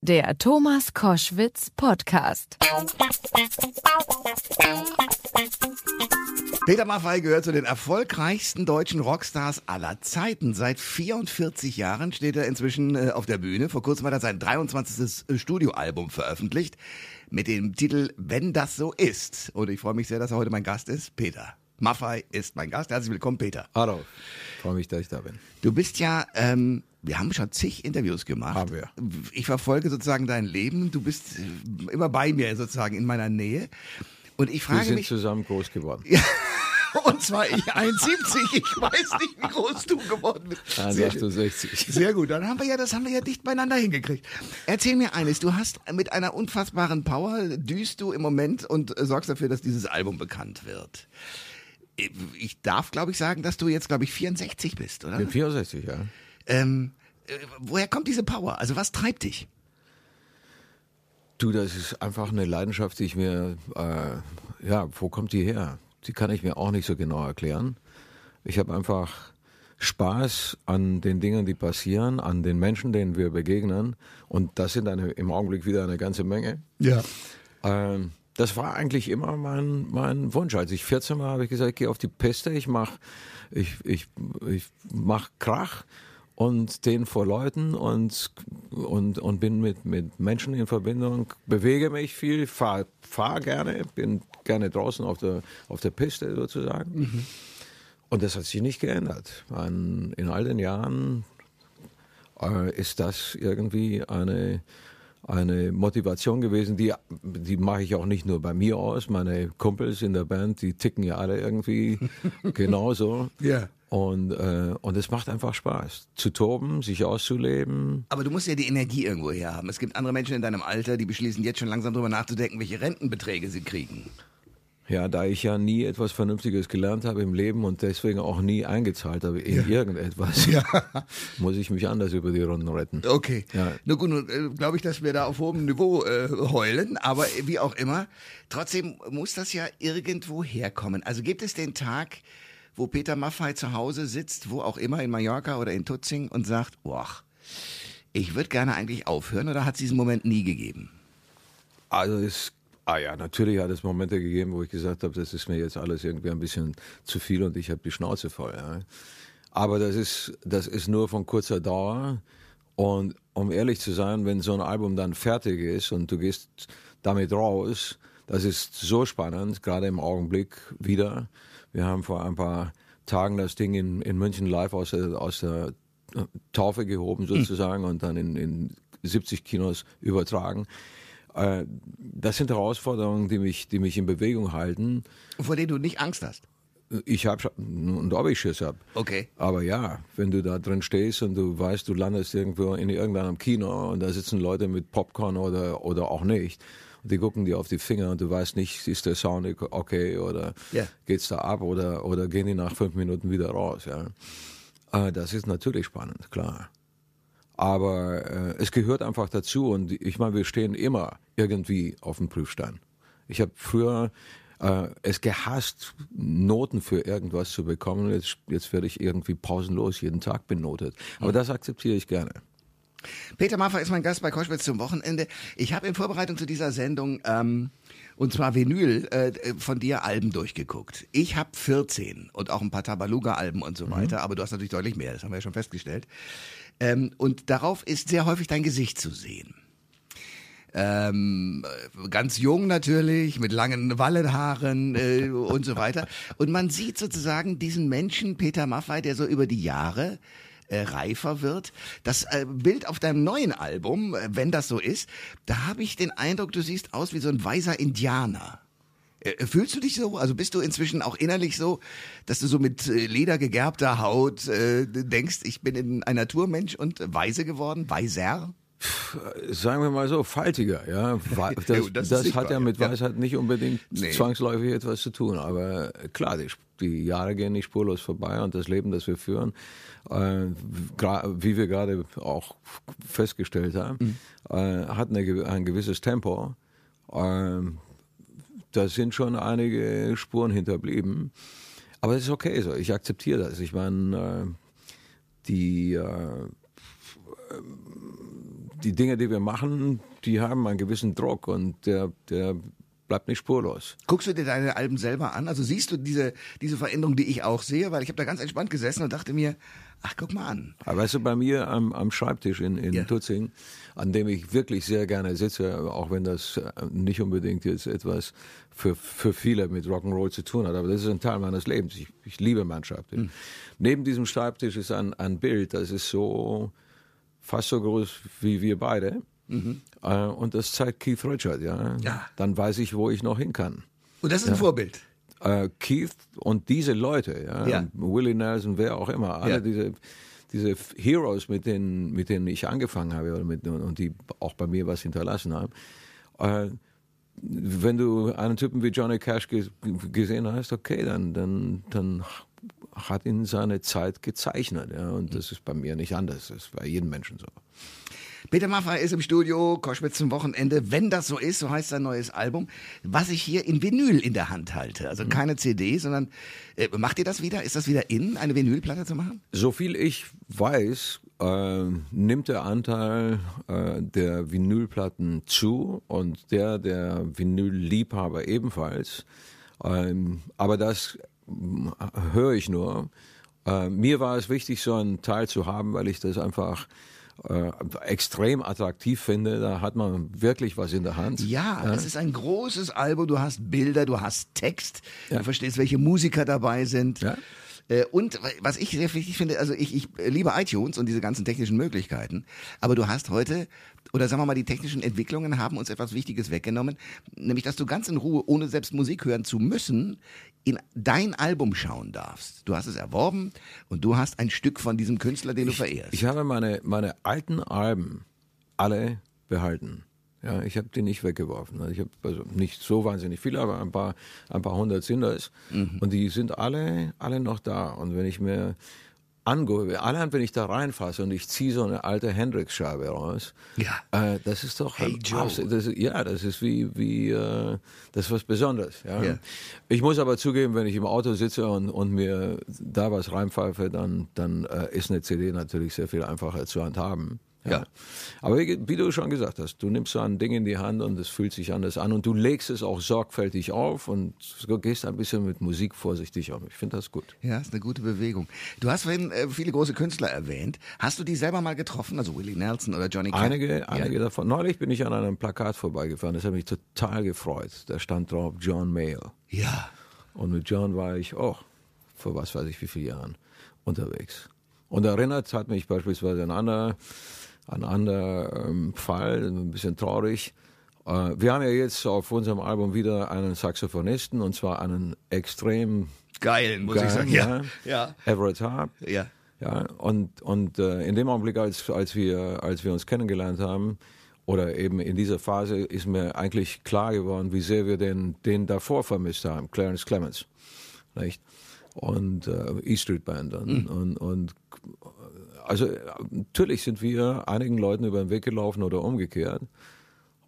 Der Thomas Koschwitz Podcast. Peter Maffay gehört zu den erfolgreichsten deutschen Rockstars aller Zeiten. Seit 44 Jahren steht er inzwischen äh, auf der Bühne. Vor kurzem hat er sein 23. Studioalbum veröffentlicht mit dem Titel Wenn das so ist. Und ich freue mich sehr, dass er heute mein Gast ist. Peter. Maffay ist mein Gast. Herzlich willkommen, Peter. Hallo. Freue mich, dass ich da bin. Du bist ja, ähm, wir haben schon zig Interviews gemacht. Haben wir. Ich verfolge sozusagen dein Leben. Du bist äh, immer bei mir sozusagen in meiner Nähe. Und ich frage wir sind mich. zusammen groß geworden. Und zwar ich 1,70. Ich weiß nicht, wie groß du geworden bist. Sehr, 68. sehr gut. Dann haben wir ja, das haben wir ja dicht beieinander hingekriegt. Erzähl mir eines. Du hast mit einer unfassbaren Power düst du im Moment und äh, sorgst dafür, dass dieses Album bekannt wird. Ich darf, glaube ich, sagen, dass du jetzt, glaube ich, 64 bist, oder? Ich bin 64, ja. Ähm, äh, woher kommt diese Power? Also was treibt dich? Du, das ist einfach eine Leidenschaft, die ich mir, äh, ja, wo kommt die her? Die kann ich mir auch nicht so genau erklären. Ich habe einfach Spaß an den Dingen, die passieren, an den Menschen, denen wir begegnen. Und das sind eine, im Augenblick wieder eine ganze Menge. Ja. Ähm, das war eigentlich immer mein, mein Wunsch. Als ich 14 war, habe ich gesagt, ich gehe auf die Piste, ich mach, ich, ich, ich mach Krach und den vor Leuten und, und, und bin mit, mit Menschen in Verbindung, bewege mich viel, fahre fahr gerne, bin gerne draußen auf der, auf der Piste sozusagen. Mhm. Und das hat sich nicht geändert. In, in all den Jahren äh, ist das irgendwie eine, eine Motivation gewesen, die, die mache ich auch nicht nur bei mir aus. Meine Kumpels in der Band, die ticken ja alle irgendwie genauso. Ja. Und, äh, und es macht einfach Spaß, zu toben, sich auszuleben. Aber du musst ja die Energie irgendwo her haben. Es gibt andere Menschen in deinem Alter, die beschließen jetzt schon langsam darüber nachzudenken, welche Rentenbeträge sie kriegen. Ja, da ich ja nie etwas Vernünftiges gelernt habe im Leben und deswegen auch nie eingezahlt habe in ja. irgendetwas, ja. muss ich mich anders über die Runden retten. Okay. Ja. Nur gut, nun äh, glaube ich, dass wir da auf hohem Niveau äh, heulen, aber wie auch immer, trotzdem muss das ja irgendwo herkommen. Also gibt es den Tag, wo Peter Maffay zu Hause sitzt, wo auch immer, in Mallorca oder in Tutzing und sagt, boah, ich würde gerne eigentlich aufhören oder hat es diesen Moment nie gegeben? Also es Ah ja, natürlich hat es Momente gegeben, wo ich gesagt habe, das ist mir jetzt alles irgendwie ein bisschen zu viel und ich habe die Schnauze voll. Ja. Aber das ist, das ist nur von kurzer Dauer. Und um ehrlich zu sein, wenn so ein Album dann fertig ist und du gehst damit raus, das ist so spannend, gerade im Augenblick wieder. Wir haben vor ein paar Tagen das Ding in, in München live aus der, aus der Taufe gehoben sozusagen mhm. und dann in, in 70 Kinos übertragen. Äh, das sind Herausforderungen, die mich, die mich in Bewegung halten. Vor denen du nicht Angst hast? Ich habe und ob ich Schiss habe. Okay. Aber ja, wenn du da drin stehst und du weißt, du landest irgendwo in irgendeinem Kino und da sitzen Leute mit Popcorn oder, oder auch nicht. Und die gucken dir auf die Finger und du weißt nicht, ist der Sound okay oder yeah. geht's da ab oder, oder gehen die nach fünf Minuten wieder raus. Ja. Äh, das ist natürlich spannend, klar. Aber äh, es gehört einfach dazu und ich meine, wir stehen immer irgendwie auf dem Prüfstein. Ich habe früher äh, es gehasst, Noten für irgendwas zu bekommen. Jetzt, jetzt werde ich irgendwie pausenlos jeden Tag benotet. Aber das akzeptiere ich gerne. Peter Maffay ist mein Gast bei Koschwitz zum Wochenende. Ich habe in Vorbereitung zu dieser Sendung ähm, und zwar Vinyl äh, von dir Alben durchgeguckt. Ich habe 14 und auch ein paar Tabaluga-Alben und so mhm. weiter, aber du hast natürlich deutlich mehr, das haben wir ja schon festgestellt. Ähm, und darauf ist sehr häufig dein Gesicht zu sehen. Ähm, ganz jung natürlich, mit langen Wallenhaaren äh, und so weiter. Und man sieht sozusagen diesen Menschen, Peter Maffay, der so über die Jahre äh, reifer wird. Das äh, Bild auf deinem neuen Album, äh, wenn das so ist, da habe ich den Eindruck, du siehst aus wie so ein weiser Indianer. Äh, fühlst du dich so? Also bist du inzwischen auch innerlich so, dass du so mit äh, ledergegerbter Haut äh, denkst, ich bin ein Naturmensch und weise geworden, weiser? Sagen wir mal so, faltiger, ja. Das, das, das hat ja mit Weisheit ja. nicht unbedingt nee. zwangsläufig etwas zu tun. Aber klar, die, die, Jahre gehen nicht spurlos vorbei und das Leben, das wir führen, äh, wie wir gerade auch festgestellt haben, mhm. äh, hat eine, ein gewisses Tempo. Äh, da sind schon einige Spuren hinterblieben. Aber es ist okay so, ich akzeptiere das. Ich meine, äh, die, äh, die Dinge, die wir machen, die haben einen gewissen Druck und der, der bleibt nicht spurlos. Guckst du dir deine Alben selber an? Also siehst du diese, diese Veränderung, die ich auch sehe? Weil ich habe da ganz entspannt gesessen und dachte mir, ach, guck mal an. Aber weißt du, bei mir am, am Schreibtisch in, in Ja. Tutzing, an dem ich wirklich sehr gerne sitze, auch wenn das äh, nicht unbedingt jetzt etwas für, für viele mit Rock'n'Roll zu tun hat, aber das ist ein Teil meines Lebens. Ich, ich liebe meinen Schreibtisch. Hm. Neben diesem Schreibtisch ist ein, ein Bild, das ist so fast so groß wie wir beide. Äh, und das zeigt Keith Richard, ja. Mhm. Ja. Dann weiß ich, wo ich noch hin kann. Und das ist ein Vorbild. Äh, Keith und diese Leute, ja, Ja. Willie Nelson, wer auch immer, alle diese, diese Heroes, mit denen, mit denen ich angefangen habe oder mit, und die auch bei mir was hinterlassen haben. Äh, wenn du einen Typen wie Johnny Cash ge gesehen hast, okay, dann, dann, dann hat ihn seine Zeit gezeichnet. Ja, und das ist bei mir nicht anders. Das ist bei jedem Menschen so. Peter Maffay ist im Studio, Koschwitz zum Wochenende. Wenn das so ist, so heißt sein neues Album, was ich hier in Vinyl in der Hand halte. Also keine CD, sondern äh, macht ihr das wieder? Ist das wieder in, eine Vinylplatte zu machen? So viel ich weiß, äh, nimmt der Anteil äh, der Vinylplatten zu und der der Vinylliebhaber ebenfalls. Ähm, aber das höre ich nur. Äh, mir war es wichtig, so einen Teil zu haben, weil ich das einfach äh, extrem attraktiv finde. Da hat man wirklich was in der Hand. Ja, es ist ein großes Album. Du hast Bilder, du hast Text, Ja. du verstehst, welche Musiker dabei sind. Ja. Äh, Und was ich sehr wichtig finde, also ich, ich liebe iTunes und diese ganzen technischen Möglichkeiten, aber du hast heute, oder sagen wir mal, die technischen Entwicklungen haben uns etwas Wichtiges weggenommen, nämlich dass du ganz in Ruhe, ohne selbst Musik hören zu müssen, in dein Album schauen darfst. Du hast es erworben und du hast ein Stück von diesem Künstler, den du verehrst. Ich habe meine, meine alten Alben alle behalten. Ja, ich habe die nicht weggeworfen. Also ich habe also nicht so wahnsinnig viele, aber ein paar, ein paar hundert sind das. Und die sind alle, alle noch da. Und wenn ich mir angucke, allein wenn ich da reinfasse und ich ziehe so eine alte Hendrix-Scheibe raus, Ja. äh, das ist doch Hey ein Joe. abs- das ja, das ist wie wie äh, das ist was Besonderes. Ja. Ja. Ich muss aber zugeben, wenn ich im Auto sitze und, und mir da was reinpfeife, dann dann äh, ist eine CD natürlich sehr viel einfacher zu handhaben. Ja. Aber wie, wie du schon gesagt hast, du nimmst so ein Ding in die Hand und es fühlt sich anders an und du legst es auch sorgfältig auf und gehst ein bisschen mit Musik vorsichtig um. Ich finde das gut. Ja, ist eine gute Bewegung. Du hast vorhin äh, viele große Künstler erwähnt. Hast du die selber mal getroffen? Also Willie Nelson oder Johnny Cash? Einige, Ja. einige davon. Neulich bin ich an einem Plakat vorbeigefahren, das hat mich total gefreut. Da stand drauf John Mayle. Ja. Und mit John war ich auch vor was weiß ich wie vielen Jahren unterwegs. Und erinnert hat mich beispielsweise ein anderer, ein anderer ähm, Fall, ein bisschen traurig. Äh, wir haben ja jetzt auf unserem Album wieder einen Saxophonisten und zwar einen extrem Geil, muss ich geilen, sagen. Ja. Ja. Everett Harp. Ja. Ja, und, und äh, in dem Augenblick, als, als, wir, als wir uns kennengelernt haben, oder eben in dieser Phase, ist mir eigentlich klar geworden, wie sehr wir den, den davor vermisst haben, Clarence Clemens. Nicht? Und äh, E Street Band. Und, und, und also äh, natürlich sind wir einigen Leuten über den Weg gelaufen oder umgekehrt.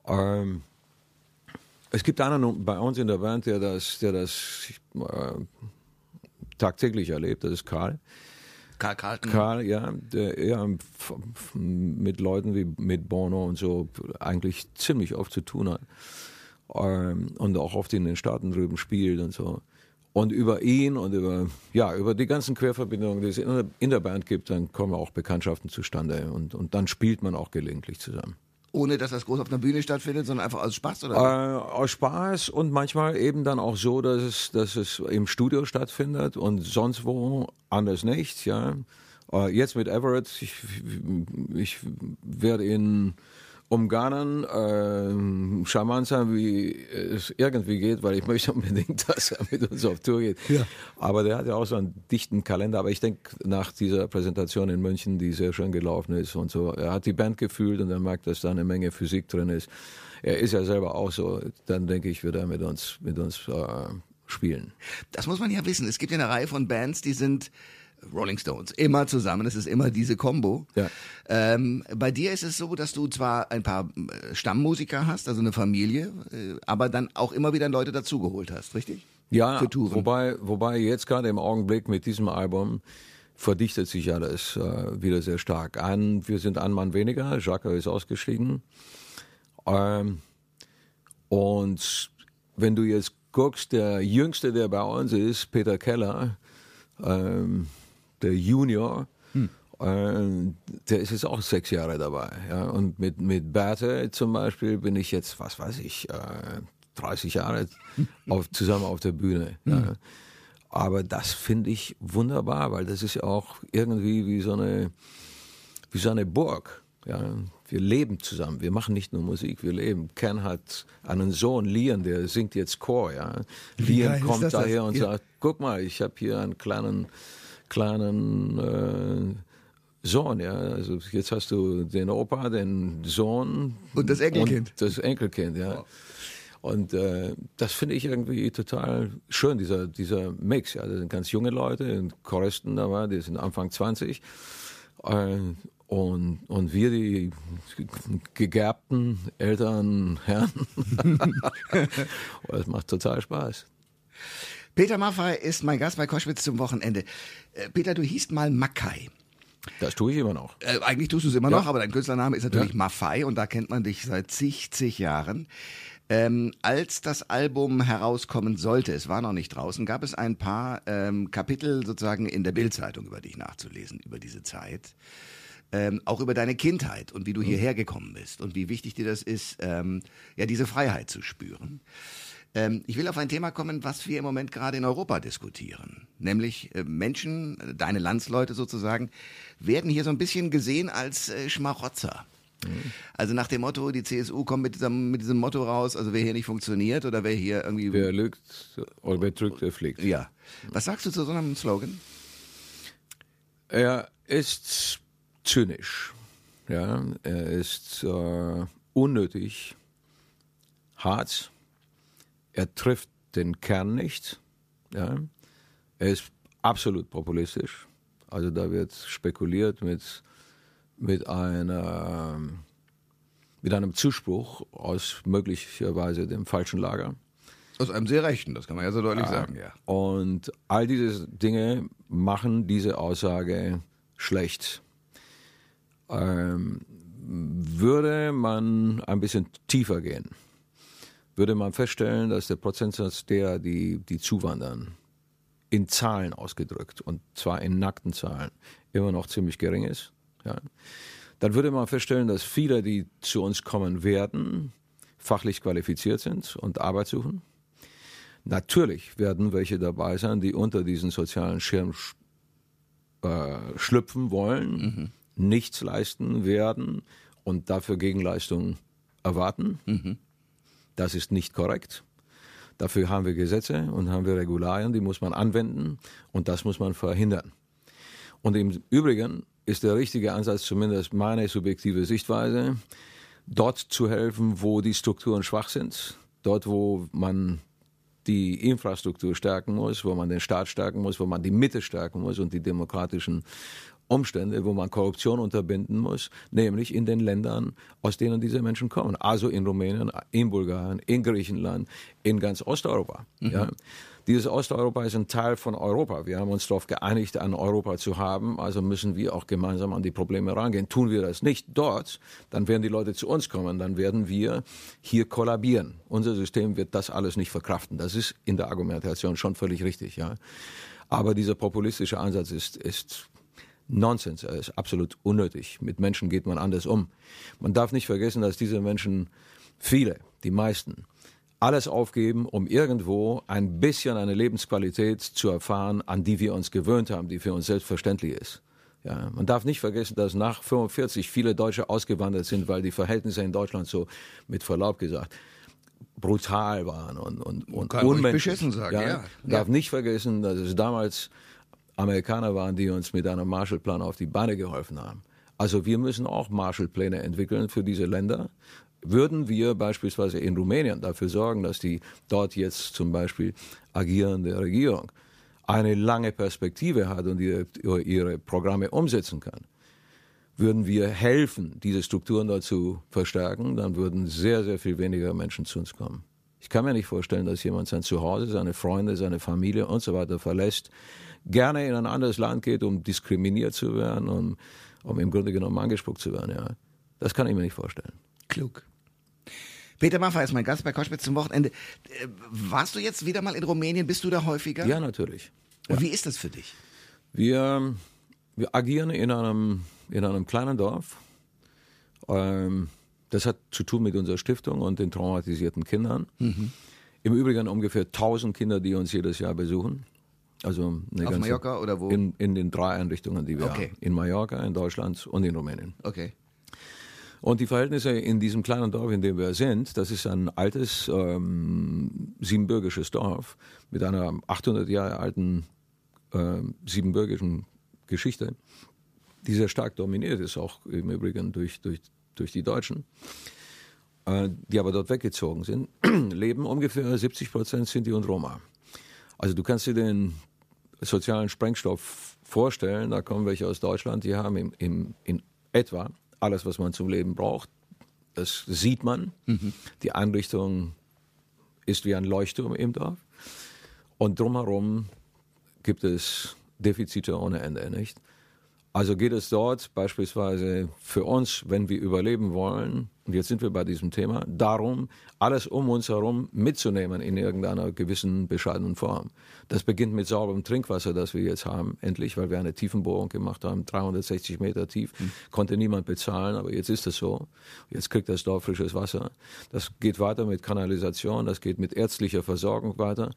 Ähm, es gibt einen bei uns in der Band, der das, der das äh, tagtäglich erlebt, das ist Karl. Karl Carlton. Karl, ja, der f- mit Leuten wie mit Bono und so eigentlich ziemlich oft zu tun hat. Ähm, und auch oft in den Staaten drüben spielt und so. Und über ihn und über, ja, über die ganzen Querverbindungen, die es in der, Band gibt, dann kommen auch Bekanntschaften zustande und, und dann spielt man auch gelegentlich zusammen. Ohne dass das groß auf einer Bühne stattfindet, sondern einfach aus Spaß, Äh, oder? aus Spaß und manchmal eben dann auch so, dass es, dass es im Studio stattfindet und sonst wo anders nicht. Ja. Äh, jetzt mit Everett, ich, ich werde ihn umgarnen, äh, charmant sein, wie es irgendwie geht, weil ich möchte unbedingt, dass er mit uns auf Tour geht. Ja. Aber der hat ja auch so einen dichten Kalender. Aber ich denke, nach dieser Präsentation in München, die sehr schön gelaufen ist und so, er hat die Band gefühlt und er merkt, dass da eine Menge Physik drin ist. Er ist ja selber auch so. Dann denke ich, wird er mit uns, mit uns äh, spielen. Das muss man ja wissen. Es gibt ja eine Reihe von Bands, die sind Rolling Stones, immer zusammen. Es ist immer diese Combo. Ja. Ähm, bei dir ist es so, dass du zwar ein paar äh, Stammmusiker hast, also eine Familie, äh, aber dann auch immer wieder Leute dazugeholt hast, richtig? Ja, wobei, wobei jetzt gerade im Augenblick mit diesem Album verdichtet sich alles äh, wieder sehr stark. Ein, wir sind ein Mann weniger, Jacques ist ausgestiegen. Ähm, und wenn du jetzt guckst, der jüngste, der bei uns ist, Peter Keller, ähm, der Junior, hm. äh, der ist jetzt auch sechs Jahre dabei. Ja? Und mit, mit Berthe zum Beispiel bin ich jetzt, was weiß ich, äh, 30 Jahre auf, zusammen auf der Bühne. Hm. Ja? Aber das finde ich wunderbar, weil das ist ja auch irgendwie wie so eine, wie so eine Burg. Ja, wir leben zusammen. Wir machen nicht nur Musik, wir leben. Ken hat einen Sohn, Lian, der singt jetzt Chor. Ja. Lian kommt daher und ja. sagt: Guck mal, ich habe hier einen kleinen, kleinen äh, Sohn. Ja. Also jetzt hast du den Opa, den Sohn und das Enkelkind. Und das Enkelkind, ja. Wow. Und äh, das finde ich irgendwie total schön, dieser, dieser Mix. Ja. Das sind ganz junge Leute, Choristen dabei, die sind Anfang 20. Äh, und, und wir, die gegerbten älteren Herren, das macht total Spaß. Peter Maffay ist mein Gast bei Koschwitz zum Wochenende. Äh, Peter, du hießt mal Mackay. Das tue ich immer noch. Äh, eigentlich tust du es immer ja. noch, aber dein Künstlername ist natürlich ja. Maffei und da kennt man dich seit zig, zig Jahren. Ähm, als das Album herauskommen sollte, es war noch nicht draußen, gab es ein paar ähm, Kapitel sozusagen in der Bildzeitung über dich nachzulesen, über diese Zeit ähm, auch über deine Kindheit und wie du mhm. hierher gekommen bist und wie wichtig dir das ist, ähm, ja, diese Freiheit zu spüren. Ähm, ich will auf ein Thema kommen, was wir im Moment gerade in Europa diskutieren. Nämlich äh, Menschen, deine Landsleute sozusagen, werden hier so ein bisschen gesehen als äh, Schmarotzer. Mhm. Also nach dem Motto, die CSU kommt mit diesem, mit diesem Motto raus, also wer hier nicht funktioniert oder wer hier irgendwie... Wer lügt oder wer drückt, der fliegt. Ja. Was sagst du zu so einem Slogan? Er ist zynisch. Ja, er ist äh, unnötig, hart. Er trifft den Kern nicht. Ja. Er ist absolut populistisch. Also da wird spekuliert mit, mit, einer, mit einem Zuspruch aus möglicherweise dem falschen Lager. Aus einem sehr rechten, das kann man ja so deutlich ja. sagen, ja. Und all diese Dinge machen diese Aussage schlecht ähm, würde man ein bisschen tiefer gehen, würde man feststellen, dass der Prozentsatz derer, die, die zuwandern, in Zahlen ausgedrückt, und zwar in nackten Zahlen, immer noch ziemlich gering ist. Ja. Dann würde man feststellen, dass viele, die zu uns kommen werden, fachlich qualifiziert sind und Arbeit suchen. Natürlich werden welche dabei sein, die unter diesen sozialen Schirm äh, schlüpfen wollen. Mhm nichts leisten werden und dafür Gegenleistungen erwarten. Mhm. Das ist nicht korrekt. Dafür haben wir Gesetze und haben wir Regularien, die muss man anwenden und das muss man verhindern. Und im Übrigen ist der richtige Ansatz, zumindest meine subjektive Sichtweise, dort zu helfen, wo die Strukturen schwach sind, dort, wo man die Infrastruktur stärken muss, wo man den Staat stärken muss, wo man die Mitte stärken muss und die demokratischen Umstände, wo man Korruption unterbinden muss, nämlich in den Ländern, aus denen diese Menschen kommen. Also in Rumänien, in Bulgarien, in Griechenland, in ganz Osteuropa. Mhm. Ja. Dieses Osteuropa ist ein Teil von Europa. Wir haben uns darauf geeinigt, ein Europa zu haben, also müssen wir auch gemeinsam an die Probleme rangehen. Tun wir das nicht dort, dann werden die Leute zu uns kommen, dann werden wir hier kollabieren. Unser System wird das alles nicht verkraften. Das ist in der Argumentation schon völlig richtig, ja. Aber dieser populistische Ansatz ist, ist Nonsens, er ist absolut unnötig. Mit Menschen geht man anders um. Man darf nicht vergessen, dass diese Menschen, viele, die meisten, alles aufgeben, um irgendwo ein bisschen eine Lebensqualität zu erfahren, an die wir uns gewöhnt haben, die für uns selbstverständlich ist. Ja, man darf nicht vergessen, dass nach 45 viele Deutsche ausgewandert sind, weil die Verhältnisse in Deutschland so, mit Verlaub gesagt, brutal waren und, und, und Kann unmenschlich. Beschissen sagen, ja. ja. Man darf nicht vergessen, dass es damals Amerikaner waren, die uns mit einem Marshallplan auf die Beine geholfen haben. Also wir müssen auch Marshallpläne entwickeln für diese Länder. Würden wir beispielsweise in Rumänien dafür sorgen, dass die dort jetzt zum Beispiel agierende Regierung eine lange Perspektive hat und ihre, ihre Programme umsetzen kann, würden wir helfen, diese Strukturen dort zu verstärken, dann würden sehr, sehr viel weniger Menschen zu uns kommen. Ich kann mir nicht vorstellen, dass jemand sein Zuhause, seine Freunde, seine Familie und so weiter verlässt, gerne in ein anderes Land geht, um diskriminiert zu werden, um, um im Grunde genommen angespuckt zu werden. Ja. Das kann ich mir nicht vorstellen. Klug. Peter Maffay ist mein Gast bei Koschwitz zum Wochenende. Äh, warst du jetzt wieder mal in Rumänien? Bist du da häufiger? Ja, natürlich. Und ja. wie ist das für dich? Wir, wir agieren in einem, in einem kleinen Dorf. Ähm, das hat zu tun mit unserer Stiftung und den traumatisierten Kindern. Mhm. Im Übrigen ungefähr 1000 Kinder, die uns jedes Jahr besuchen. Also eine Auf ganze, Mallorca oder wo? In, in den drei Einrichtungen, die wir Okay. haben. In Mallorca, in Deutschland und in Rumänien. Okay. Und die Verhältnisse in diesem kleinen Dorf, in dem wir sind, das ist ein altes ähm, siebenbürgisches Dorf mit einer 800 Jahre alten äh, siebenbürgischen Geschichte, die sehr stark dominiert ist, auch im Übrigen durch, durch, durch die Deutschen, äh, die aber dort weggezogen sind, leben ungefähr 70 Prozent Sinti und Roma. Also du kannst dir den sozialen Sprengstoff vorstellen, da kommen welche aus Deutschland, die haben im, im, in etwa alles, was man zum Leben braucht. Das sieht man. Die Einrichtung ist wie ein Leuchtturm im Dorf. Und drumherum gibt es Defizite ohne Ende, nicht? Also geht es dort beispielsweise für uns, wenn wir überleben wollen, und jetzt sind wir bei diesem Thema, darum, alles um uns herum mitzunehmen in irgendeiner gewissen bescheidenen Form. Das beginnt mit sauberem Trinkwasser, das wir jetzt haben, endlich, weil wir eine Tiefenbohrung gemacht haben, 360 Meter tief, konnte niemand bezahlen, aber jetzt ist es so. Jetzt kriegt das Dorf frisches Wasser. Das geht weiter mit Kanalisation, das geht mit ärztlicher Versorgung weiter,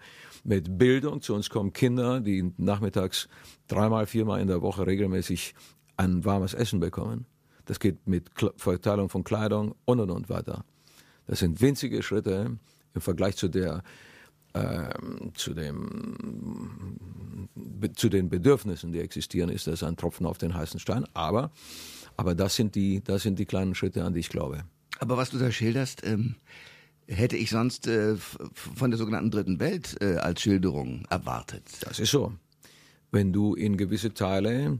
mit Bildung. Zu uns kommen Kinder, die nachmittags dreimal, viermal in der Woche regelmäßig ein warmes Essen bekommen. Das geht mit Kle Verteilung von Kleidung und und und weiter. Das sind winzige Schritte im Vergleich zu der ähm, zu dem be, zu den Bedürfnissen, die existieren, ist das ein Tropfen auf den heißen Stein. Aber aber das sind die das sind die kleinen Schritte, an die ich glaube. Aber was du da schilderst, ähm, hätte ich sonst äh, von der sogenannten Dritten Welt äh, als Schilderung erwartet. Das ist so. Wenn du in gewisse Teile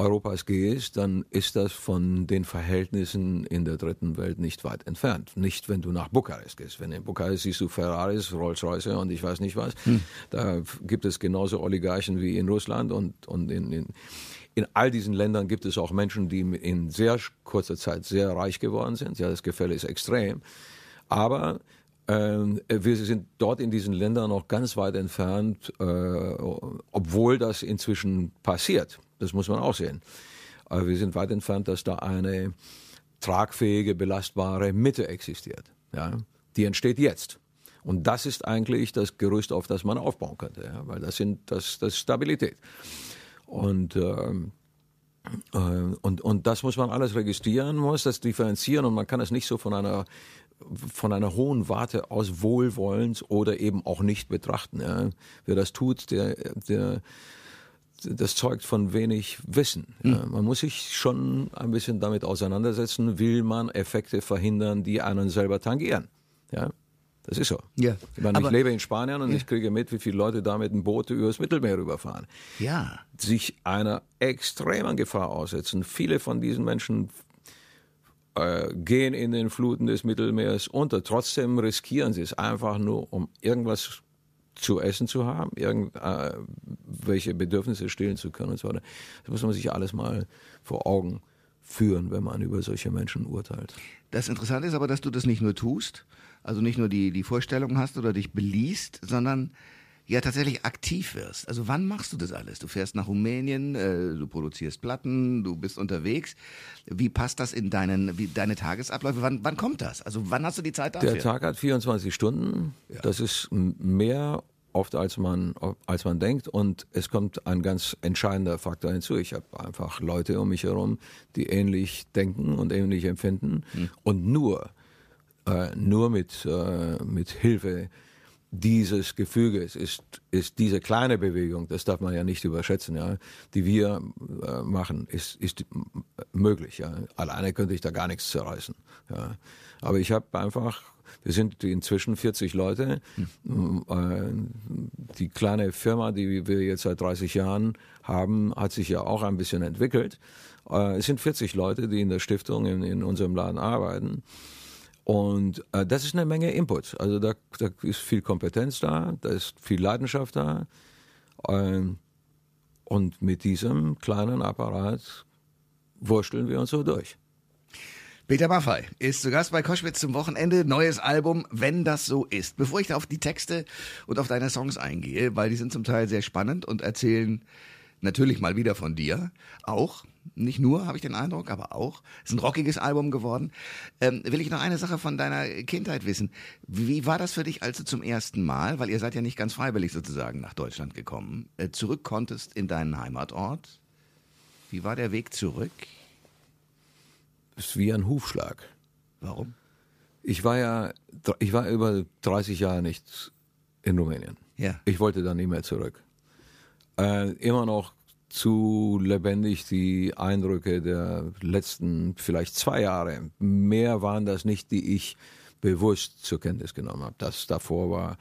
Europas gehst, dann ist das von den Verhältnissen in der dritten Welt nicht weit entfernt. Nicht, wenn du nach Bukarest gehst. Wenn in Bukarest siehst du Ferraris, Rolls-Royce und ich weiß nicht was. Da gibt es genauso Oligarchen wie in Russland und, und in, in, in all diesen Ländern gibt es auch Menschen, die in sehr kurzer Zeit sehr reich geworden sind. Ja, das Gefälle ist extrem. Aber ähm, wir sind dort in diesen Ländern noch ganz weit entfernt, äh, obwohl das inzwischen passiert. Das muss man auch sehen. Aber wir sind weit entfernt, dass da eine tragfähige, belastbare Mitte existiert. Ja? Die entsteht jetzt. Und das ist eigentlich das Gerüst, auf das man aufbauen könnte, ja? weil das sind das, das Stabilität. Und ähm, äh, und, und das muss man alles registrieren, muss das differenzieren und man kann es nicht so von einer, von einer hohen Warte aus wohlwollend oder eben auch nicht betrachten. Ja. Wer das tut, der, der, das zeugt von wenig Wissen. Ja. Man muss sich schon ein bisschen damit auseinandersetzen, will man Effekte verhindern, die einen selber tangieren. Ja. Das ist so. Ja. Ich, meine, ich lebe in Spanien und ich kriege mit, wie viele Leute da mit einem Boot übers Mittelmeer rüberfahren Ja. sich einer extremen Gefahr aussetzen. Viele von diesen Menschen äh, gehen in den Fluten des Mittelmeers unter. Trotzdem riskieren sie es einfach nur, um irgendwas zu essen zu haben, irgendwelche Bedürfnisse stillen zu können und so weiter. Das muss man sich alles mal vor Augen führen, wenn man über solche Menschen urteilt. Das Interessante ist aber, dass du das nicht nur tust, also nicht nur die, die Vorstellung hast oder dich beliest, sondern ja tatsächlich aktiv wirst. Also wann machst du das alles? Du fährst nach Rumänien, äh, du produzierst Platten, du bist unterwegs. Wie passt das in deinen, wie, deine Tagesabläufe? Wann, wann kommt das? Also wann hast du die Zeit dafür? Der Tag hat 24 Stunden. Das ist mehr oft als man als man denkt und es kommt ein ganz entscheidender Faktor hinzu. Ich habe einfach Leute um mich herum, die ähnlich denken und ähnlich empfinden und nur äh, nur mit äh, mit Hilfe dieses Gefüges ist, ist diese kleine Bewegung, das darf man ja nicht überschätzen, ja, die wir äh, machen, ist, ist möglich. Ja. Alleine könnte ich da gar nichts zerreißen. Ja. Aber ich habe einfach, wir sind inzwischen 40 Leute. Äh, die kleine Firma, die wir jetzt seit 30 Jahren haben, hat sich ja auch ein bisschen entwickelt. Äh, es sind 40 Leute, die in der Stiftung in, in unserem Laden arbeiten. Und äh, das ist eine Menge Input. Also da, da ist viel Kompetenz da, da ist viel Leidenschaft da. Ähm, Und mit diesem kleinen Apparat wursteln wir uns so durch. Peter Maffei ist zu Gast bei Koschwitz zum Wochenende. Neues Album, wenn das so ist. Bevor ich auf die Texte und auf deine Songs eingehe, weil die sind zum Teil sehr spannend und erzählen natürlich mal wieder von dir. Auch, nicht nur, habe ich den Eindruck, aber auch. Es ist ein rockiges Album geworden. Ähm, will ich noch eine Sache von deiner Kindheit wissen. Wie war das für dich, als du zum ersten Mal, weil ihr seid ja nicht ganz freiwillig sozusagen nach Deutschland gekommen, äh, zurück konntest in deinen Heimatort? Wie war der Weg zurück? ist wie ein Hufschlag. Warum? Ich war ja, ich war über 30 Jahre nicht in Rumänien. Ja. Ich wollte da nie mehr zurück. Äh, immer noch zu lebendig die Eindrücke der letzten vielleicht zwei Jahre. Mehr waren das nicht, die ich bewusst zur Kenntnis genommen habe. Das davor war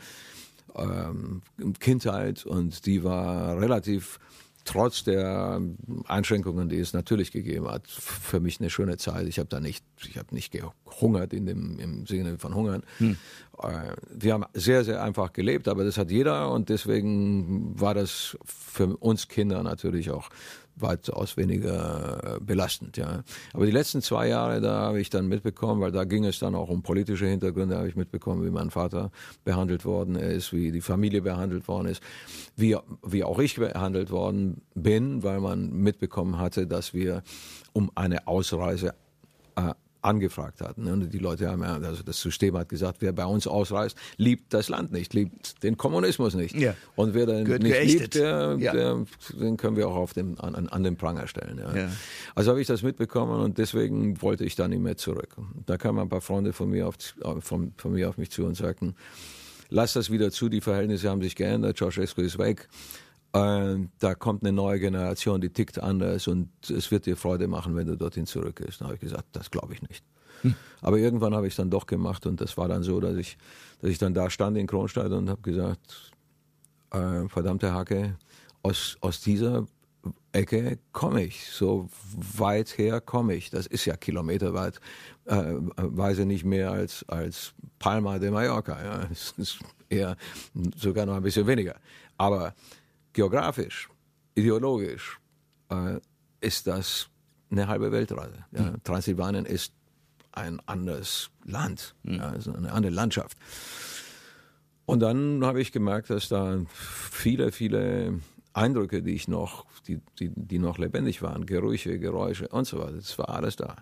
ähm, Kindheit und die war relativ trotz der Einschränkungen, die es natürlich gegeben hat, für mich eine schöne Zeit. Ich habe da nicht, ich habe nicht gehungert in dem, im Sinne von Hungern. Hm. Äh, wir haben sehr, sehr einfach gelebt, aber das hat jeder und deswegen war das für uns Kinder natürlich auch weitaus weniger äh, belastend. Ja. Aber die letzten zwei Jahre, da habe ich dann mitbekommen, weil da ging es dann auch um politische Hintergründe, habe ich mitbekommen, wie mein Vater behandelt worden ist, wie die Familie behandelt worden ist, wie, wie auch ich behandelt worden bin, weil man mitbekommen hatte, dass wir um eine Ausreise äh, angefragt hatten. Und die Leute haben also das System hat gesagt, wer bei uns ausreist, liebt das Land nicht, liebt den Kommunismus nicht. Ja. Und wer dann Gehört nicht geächtet. liebt, der, ja. der, den können wir auch auf dem, an, an den Pranger stellen. Ja. ja. Also habe ich das mitbekommen und deswegen wollte ich da nicht mehr zurück. Da kamen ein paar Freunde von mir auf, von, von mir auf mich zu und sagten, lass das wieder zu, die Verhältnisse haben sich geändert, Ceausescu ist weg. Äh, da kommt eine neue Generation, die tickt anders und es wird dir Freude machen, wenn du dorthin zurückgehst. Dann habe ich gesagt, das glaube ich nicht. Hm. Aber irgendwann habe ich es dann doch gemacht und das war dann so, dass ich, dass ich dann da stand in Kronstadt und habe gesagt, äh, verdammte Hacke, aus, aus dieser Ecke komme ich, so weit her komme ich. Das ist ja kilometerweit, äh, weise nicht mehr als, als Palma de Mallorca. Ja. Es ist eher sogar noch ein bisschen weniger. Aber geografisch, ideologisch äh, ist das eine halbe Weltreise. Ja. Mhm. Transsilvanien ist ein anderes Land, mhm. ja, also eine andere Landschaft. Und dann habe ich gemerkt, dass da viele, viele Eindrücke, die ich noch, die, die, die noch lebendig waren, Gerüche, Geräusche und so weiter, das war alles da.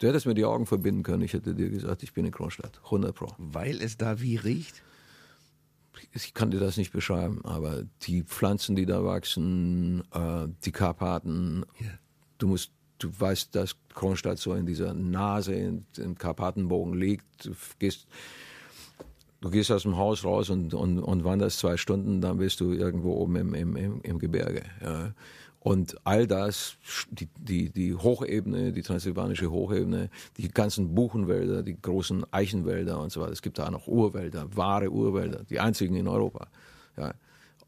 Du hättest mir die Augen verbinden können, ich hätte dir gesagt, ich bin in Kronstadt, 100 Pro. Weil es da wie riecht? Ich kann dir das nicht beschreiben, aber die Pflanzen, die da wachsen, äh, die Karpaten, yeah. du musst, du weißt, dass Kronstadt so in dieser Nase in, im Karpatenbogen liegt. Du gehst, du gehst aus dem Haus raus und, und, und wanderst zwei Stunden, dann bist du irgendwo oben im, im, im, im Gebirge. Ja. Und all das, die, die, die Hochebene, die transsilvanische Hochebene, die ganzen Buchenwälder, die großen Eichenwälder und so weiter. Es gibt da noch Urwälder, wahre Urwälder, die einzigen in Europa. Ja.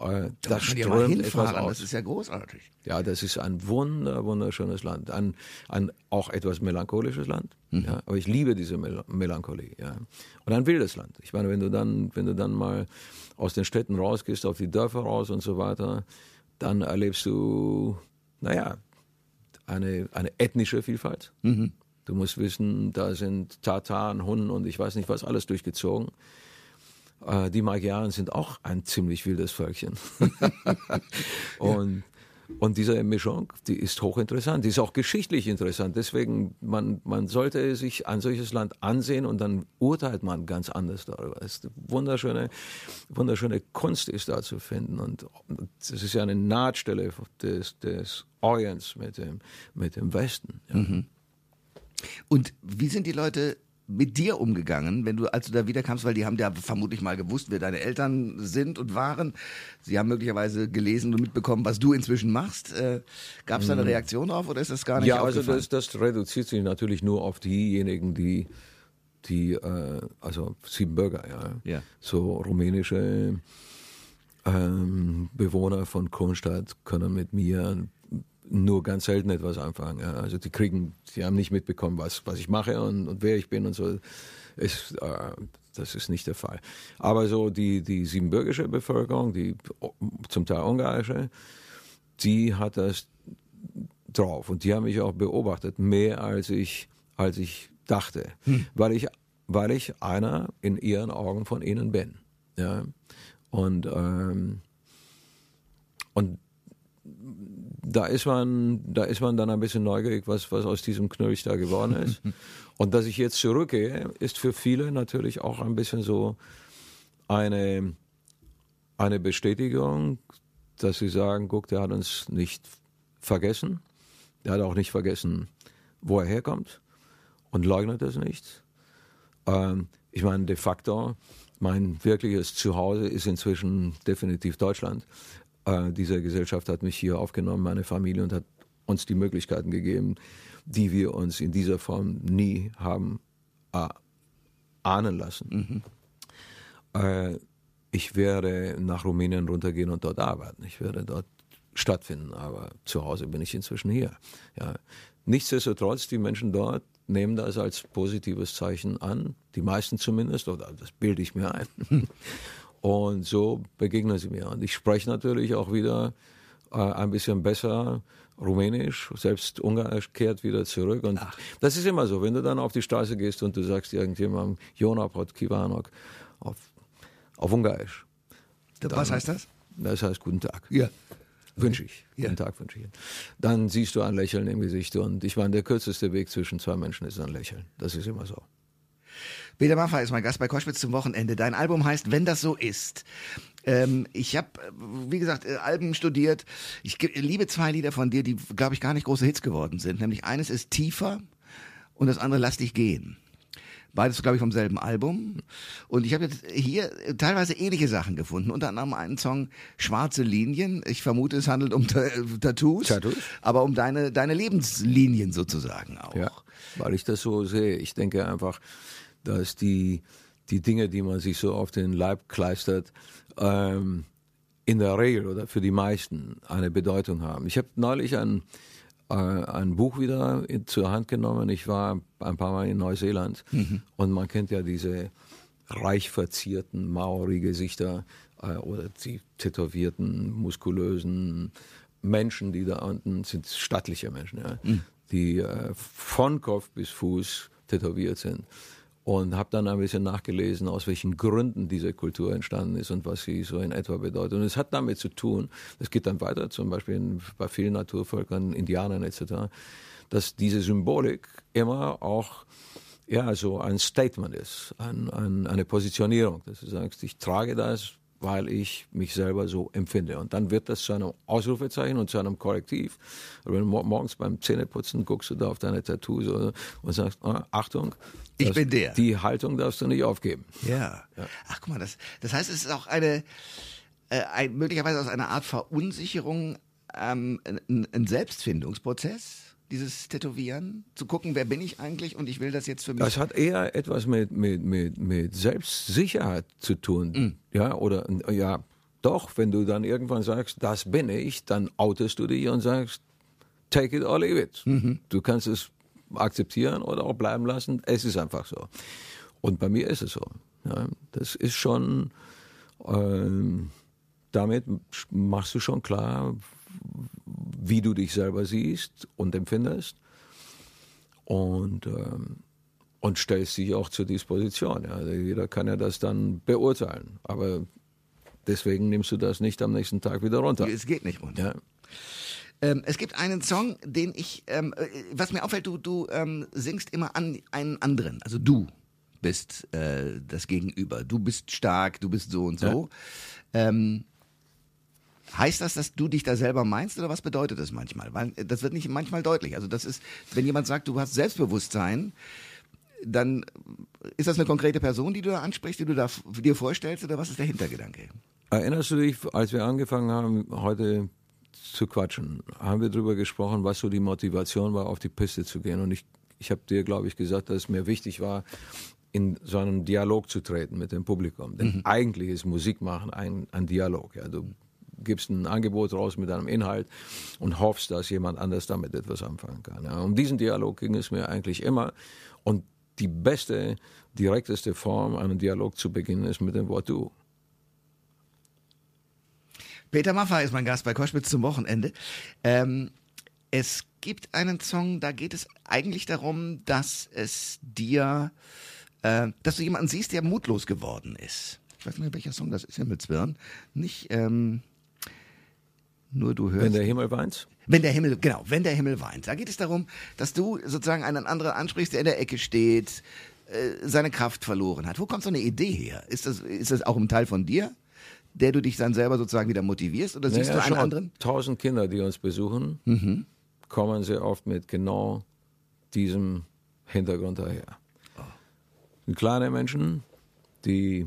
Äh, da das strömt etwas aus. Das ist ja großartig. Ja, das ist ein wunder, wunderschönes Land. Ein, ein auch etwas melancholisches Land. Mhm. Ja, aber ich liebe diese Mel Melancholie. Ja. Und ein wildes Land. Ich meine, wenn du dann, wenn du dann mal aus den Städten rausgehst, auf die Dörfer raus und so weiter, dann erlebst du, naja, eine, eine ethnische Vielfalt. Mhm. Du musst wissen, da sind Tataren, Hunden und ich weiß nicht was alles durchgezogen. Äh, die Magyaren sind auch ein ziemlich wildes Völkchen. und und diese Mischung, die ist hochinteressant, die ist auch geschichtlich interessant. Deswegen, man, man sollte sich ein solches Land ansehen und dann urteilt man ganz anders darüber. Es ist wunderschöne, wunderschöne Kunst ist da zu finden. Und es ist ja eine Nahtstelle des, des Orients mit dem, mit dem Westen. Ja. Mhm. Und wie sind die Leute mit dir umgegangen, wenn du, als du da wiederkamst, weil die haben ja vermutlich mal gewusst, wer deine Eltern sind und waren. Sie haben möglicherweise gelesen und mitbekommen, was du inzwischen machst. Äh, Gab es da eine hm. Reaktion drauf oder ist das gar nicht Ja, also das, das reduziert sich natürlich nur auf diejenigen, die die, äh, also Siebenbürger, ja. ja. So rumänische ähm, Bewohner von Kronstadt können mit mir nur ganz selten etwas anfangen. Ja. Also die kriegen, die haben nicht mitbekommen, was, was ich mache und, und wer ich bin und so. Ist, äh, das ist nicht der Fall. Aber so die, die siebenbürgische Bevölkerung, die zum Teil ungarische, die hat das drauf und die haben mich auch beobachtet, mehr als ich, als ich dachte, hm. weil ich, weil ich einer in ihren Augen von ihnen bin. Ja. Und, ähm, und da ist man, da ist man dann ein bisschen neugierig, was, was aus diesem Knöllch da geworden ist. Und dass ich jetzt zurückgehe, ist für viele natürlich auch ein bisschen so eine, eine Bestätigung, dass sie sagen, guck, der hat uns nicht vergessen. Der hat auch nicht vergessen, wo er herkommt und leugnet es nicht. Ähm, ich meine, de facto, mein wirkliches Zuhause ist inzwischen definitiv Deutschland. Äh, diese Gesellschaft hat mich hier aufgenommen, meine Familie, und hat uns die Möglichkeiten gegeben, die wir uns in dieser Form nie haben äh, ahnen lassen. Mhm. Äh, ich werde nach Rumänien runtergehen und dort arbeiten. Ich werde dort stattfinden, aber zu Hause bin ich inzwischen hier. Ja. Nichtsdestotrotz, die Menschen dort nehmen das als positives Zeichen an, die meisten zumindest, oder das bilde ich mir ein. Und so begegnen sie mir. Und ich spreche natürlich auch wieder äh, ein bisschen besser Rumänisch, selbst Ungarisch kehrt wieder zurück. Und Ach. das ist immer so, wenn du dann auf die Straße gehst und du sagst irgendjemandem Jonapot Kivanok auf, auf Ungarisch. Was heißt das? Das heißt guten Tag. Ja. Wünsche ich. Ja. Guten Tag wünsche ich. Dann siehst du ein Lächeln im Gesicht. Und ich meine, der kürzeste Weg zwischen zwei Menschen ist ein Lächeln. Das ist immer so. Peter Maffay ist mein Gast bei Koschwitz zum Wochenende. Dein Album heißt Wenn das so ist. Ähm, ich habe, wie gesagt, äh, Alben studiert. Ich liebe zwei Lieder von dir, die, glaube ich, gar nicht große Hits geworden sind. Nämlich eines ist Tiefer und das andere Lass dich gehen. Beides, glaube ich, vom selben Album. Und ich habe jetzt hier teilweise ähnliche Sachen gefunden. Unter anderem einen Song Schwarze Linien. Ich vermute, es handelt um Tattoos. Tattoos. Aber um deine, deine Lebenslinien sozusagen auch. Ja, weil ich das so sehe. Ich denke einfach, dass die, die Dinge, die man sich so auf den Leib kleistert, ähm, in der Regel oder für die meisten eine Bedeutung haben. Ich habe neulich ein, äh, ein Buch wieder in, zur Hand genommen. Ich war ein paar Mal in Neuseeland mhm. und man kennt ja diese reich verzierten Maori-Gesichter äh, oder die tätowierten, muskulösen Menschen, die da unten sind, stattliche Menschen, ja, mhm. die äh, von Kopf bis Fuß tätowiert sind und habe dann ein bisschen nachgelesen, aus welchen Gründen diese Kultur entstanden ist und was sie so in etwa bedeutet. Und es hat damit zu tun, es geht dann weiter, zum Beispiel bei vielen Naturvölkern, Indianern etc., dass diese Symbolik immer auch ja, so ein Statement ist, ein, ein, eine Positionierung, dass du sagst, ich trage das, weil ich mich selber so empfinde. Und dann wird das zu einem Ausrufezeichen und zu einem Korrektiv. Und wenn du morgens beim Zähneputzen guckst du da auf deine Tattoos und sagst, ah, Achtung, ich bin der. Die Haltung darfst du nicht aufgeben. Ja. ja. Ach, guck mal, das, das heißt, es ist auch eine, äh, ein, möglicherweise aus einer Art Verunsicherung ähm, ein, ein Selbstfindungsprozess dieses Tätowieren, zu gucken, wer bin ich eigentlich und ich will das jetzt für mich. Das hat eher etwas mit, mit, mit, mit Selbstsicherheit zu tun. Mhm. Ja, oder, ja, doch, wenn du dann irgendwann sagst, das bin ich, dann outest du dich und sagst, take it or leave it. Mhm. Du kannst es akzeptieren oder auch bleiben lassen. Es ist einfach so. Und bei mir ist es so. Ja, das ist schon, ähm, damit machst du schon klar, wie du dich selber siehst und empfindest und, ähm, und stellst dich auch zur Disposition. Ja. Also jeder kann ja das dann beurteilen, aber deswegen nimmst du das nicht am nächsten Tag wieder runter. Es geht nicht runter. Ja. Ähm, es gibt einen Song, den ich, ähm, äh, was mir auffällt, du, du ähm, singst immer an einen anderen, also du bist äh, das Gegenüber. Du bist stark, du bist so und so. Ja. Ähm, heißt das, dass du dich da selber meinst oder was bedeutet das manchmal? Weil äh, das wird nicht manchmal deutlich. Also das ist, wenn jemand sagt, du hast Selbstbewusstsein, dann ist das eine konkrete Person, die du da ansprichst, die du da dir vorstellst oder was ist der Hintergedanke? Erinnerst du dich, als wir angefangen haben, heute zu quatschen, haben wir darüber gesprochen, was so die Motivation war, auf die Piste zu gehen. Und ich, ich habe dir, glaube ich, gesagt, dass es mir wichtig war, in so einen Dialog zu treten mit dem Publikum. Denn mhm. eigentlich ist Musik machen ein, ein Dialog. Ja. Du gibst ein Angebot raus mit einem Inhalt und hoffst, dass jemand anders damit etwas anfangen kann. Ja. Um diesen Dialog ging es mir eigentlich immer. Und die beste, direkteste Form, einen Dialog zu beginnen, ist mit dem Wort du. Peter Maffay ist mein Gast bei Koschwitz zum Wochenende. Ähm, es gibt einen Song, da geht es eigentlich darum, dass es dir, äh, dass du jemanden siehst, der mutlos geworden ist. Ich weiß nicht, welcher Song das ist, Himmelswirn. Nicht, ähm, nur du hörst. Wenn der Himmel weint? Wenn der Himmel, genau, wenn der Himmel weint. Da geht es darum, dass du sozusagen einen anderen ansprichst, der in der Ecke steht, äh, seine Kraft verloren hat. Wo kommt so eine Idee her? Ist das, ist das auch ein Teil von dir, der du dich dann selber sozusagen wieder motivierst? Oder siehst Naja, du einen anderen? Tausend Kinder, die uns besuchen, Mhm. kommen sehr oft mit genau diesem Hintergrund daher. Sind kleine Menschen, die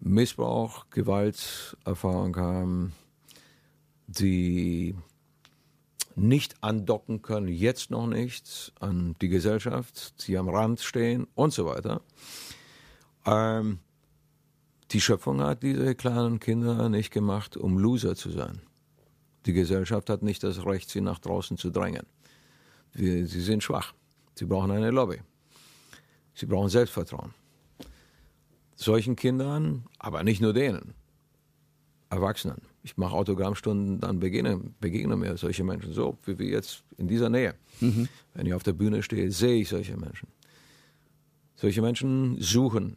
Missbrauch, Gewalterfahrung haben, die nicht andocken können, jetzt noch nicht, an die Gesellschaft, die am Rand stehen und so weiter. Ähm, die Schöpfung hat diese kleinen Kinder nicht gemacht, um Loser zu sein. Die Gesellschaft hat nicht das Recht, sie nach draußen zu drängen. Wir, sie sind schwach. Sie brauchen eine Lobby. Sie brauchen Selbstvertrauen. Solchen Kindern, aber nicht nur denen, Erwachsenen. Ich mache Autogrammstunden, dann begegne, begegne mir solche Menschen so, wie wir jetzt in dieser Nähe. Wenn ich auf der Bühne stehe, sehe ich solche Menschen. Solche Menschen suchen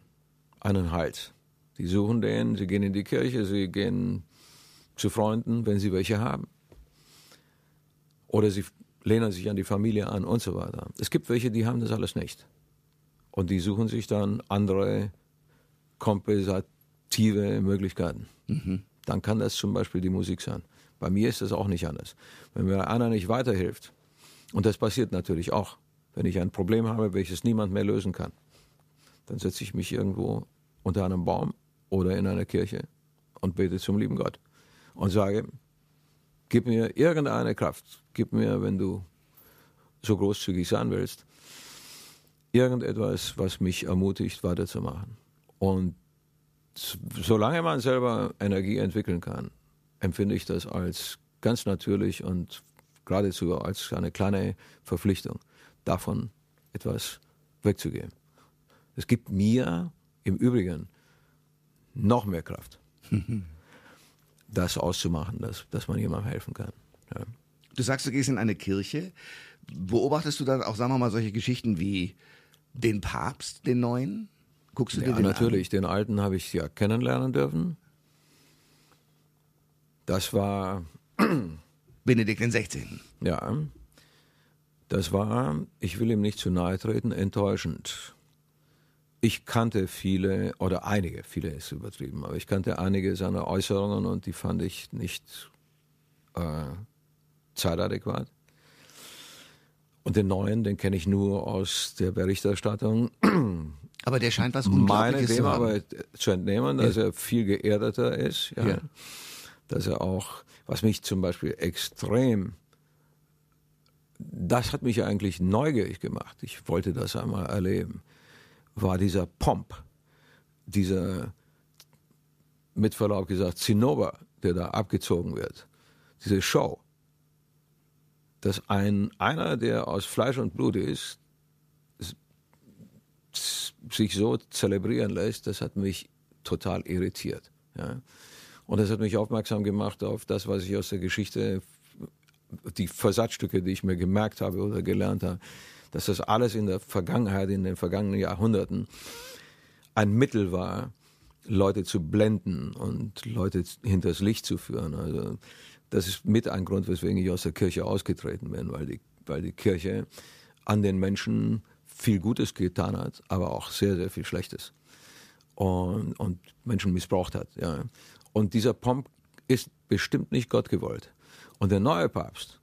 einen Halt. Die suchen den, sie gehen in die Kirche, sie gehen zu Freunden, wenn sie welche haben. Oder sie lehnen sich an die Familie an und so weiter. Es gibt welche, die haben das alles nicht. Und die suchen sich dann andere kompensative Möglichkeiten. Dann kann das zum Beispiel die Musik sein. Bei mir ist das auch nicht anders. Wenn mir einer nicht weiterhilft, und das passiert natürlich auch, wenn ich ein Problem habe, welches niemand mehr lösen kann, dann setze ich mich irgendwo unter einem Baum oder in einer Kirche und bete zum lieben Gott und sage, gib mir irgendeine Kraft, gib mir, wenn du so großzügig sein willst, irgendetwas, was mich ermutigt, weiterzumachen. Und solange man selber Energie entwickeln kann, empfinde ich das als ganz natürlich und geradezu als eine kleine Verpflichtung, davon etwas wegzugeben. Es gibt mir im Übrigen noch mehr Kraft, das auszumachen, dass, dass man jemandem helfen kann. Ja. Du sagst, du gehst in eine Kirche. Beobachtest du dann auch, sagen wir mal, solche Geschichten wie den Papst, den neuen? Guckst du dir Ja, den natürlich. Den alten habe ich ja kennenlernen dürfen. Das war? Benedikt den 16. ja, das war, ich will ihm nicht zu nahe treten, enttäuschend. Ich kannte viele, oder einige, viele ist übertrieben, aber ich kannte einige seiner Äußerungen und die fand ich nicht äh, zeitadäquat. Und den neuen, den kenne ich nur aus der Berichterstattung. Aber der scheint was meine Unglaubliches dem zu haben. aber zu entnehmen, dass er viel geerdeter ist. Ja. Ja. Dass er auch, was mich zum Beispiel extrem, das hat mich eigentlich neugierig gemacht. Ich wollte das einmal erleben. War dieser Pomp, dieser, mit Verlaub gesagt, Zinnober, der da abgezogen wird. Diese Show. Dass ein, einer, der aus Fleisch und Blut ist, sich so zelebrieren lässt, das hat mich total irritiert. Ja. Und das hat mich aufmerksam gemacht auf das, was ich aus der Geschichte, die Versatzstücke, die ich mir gemerkt habe oder gelernt habe, dass das alles in der Vergangenheit, in den vergangenen Jahrhunderten ein Mittel war, Leute zu blenden und Leute hinters Licht zu führen. Also das ist mit ein Grund, weswegen ich aus der Kirche ausgetreten bin, weil die, weil die Kirche an den Menschen viel Gutes getan hat, aber auch sehr, sehr viel Schlechtes. Und, und Menschen missbraucht hat. Ja. Und dieser Pomp ist bestimmt nicht Gott gewollt. Und der neue Papst,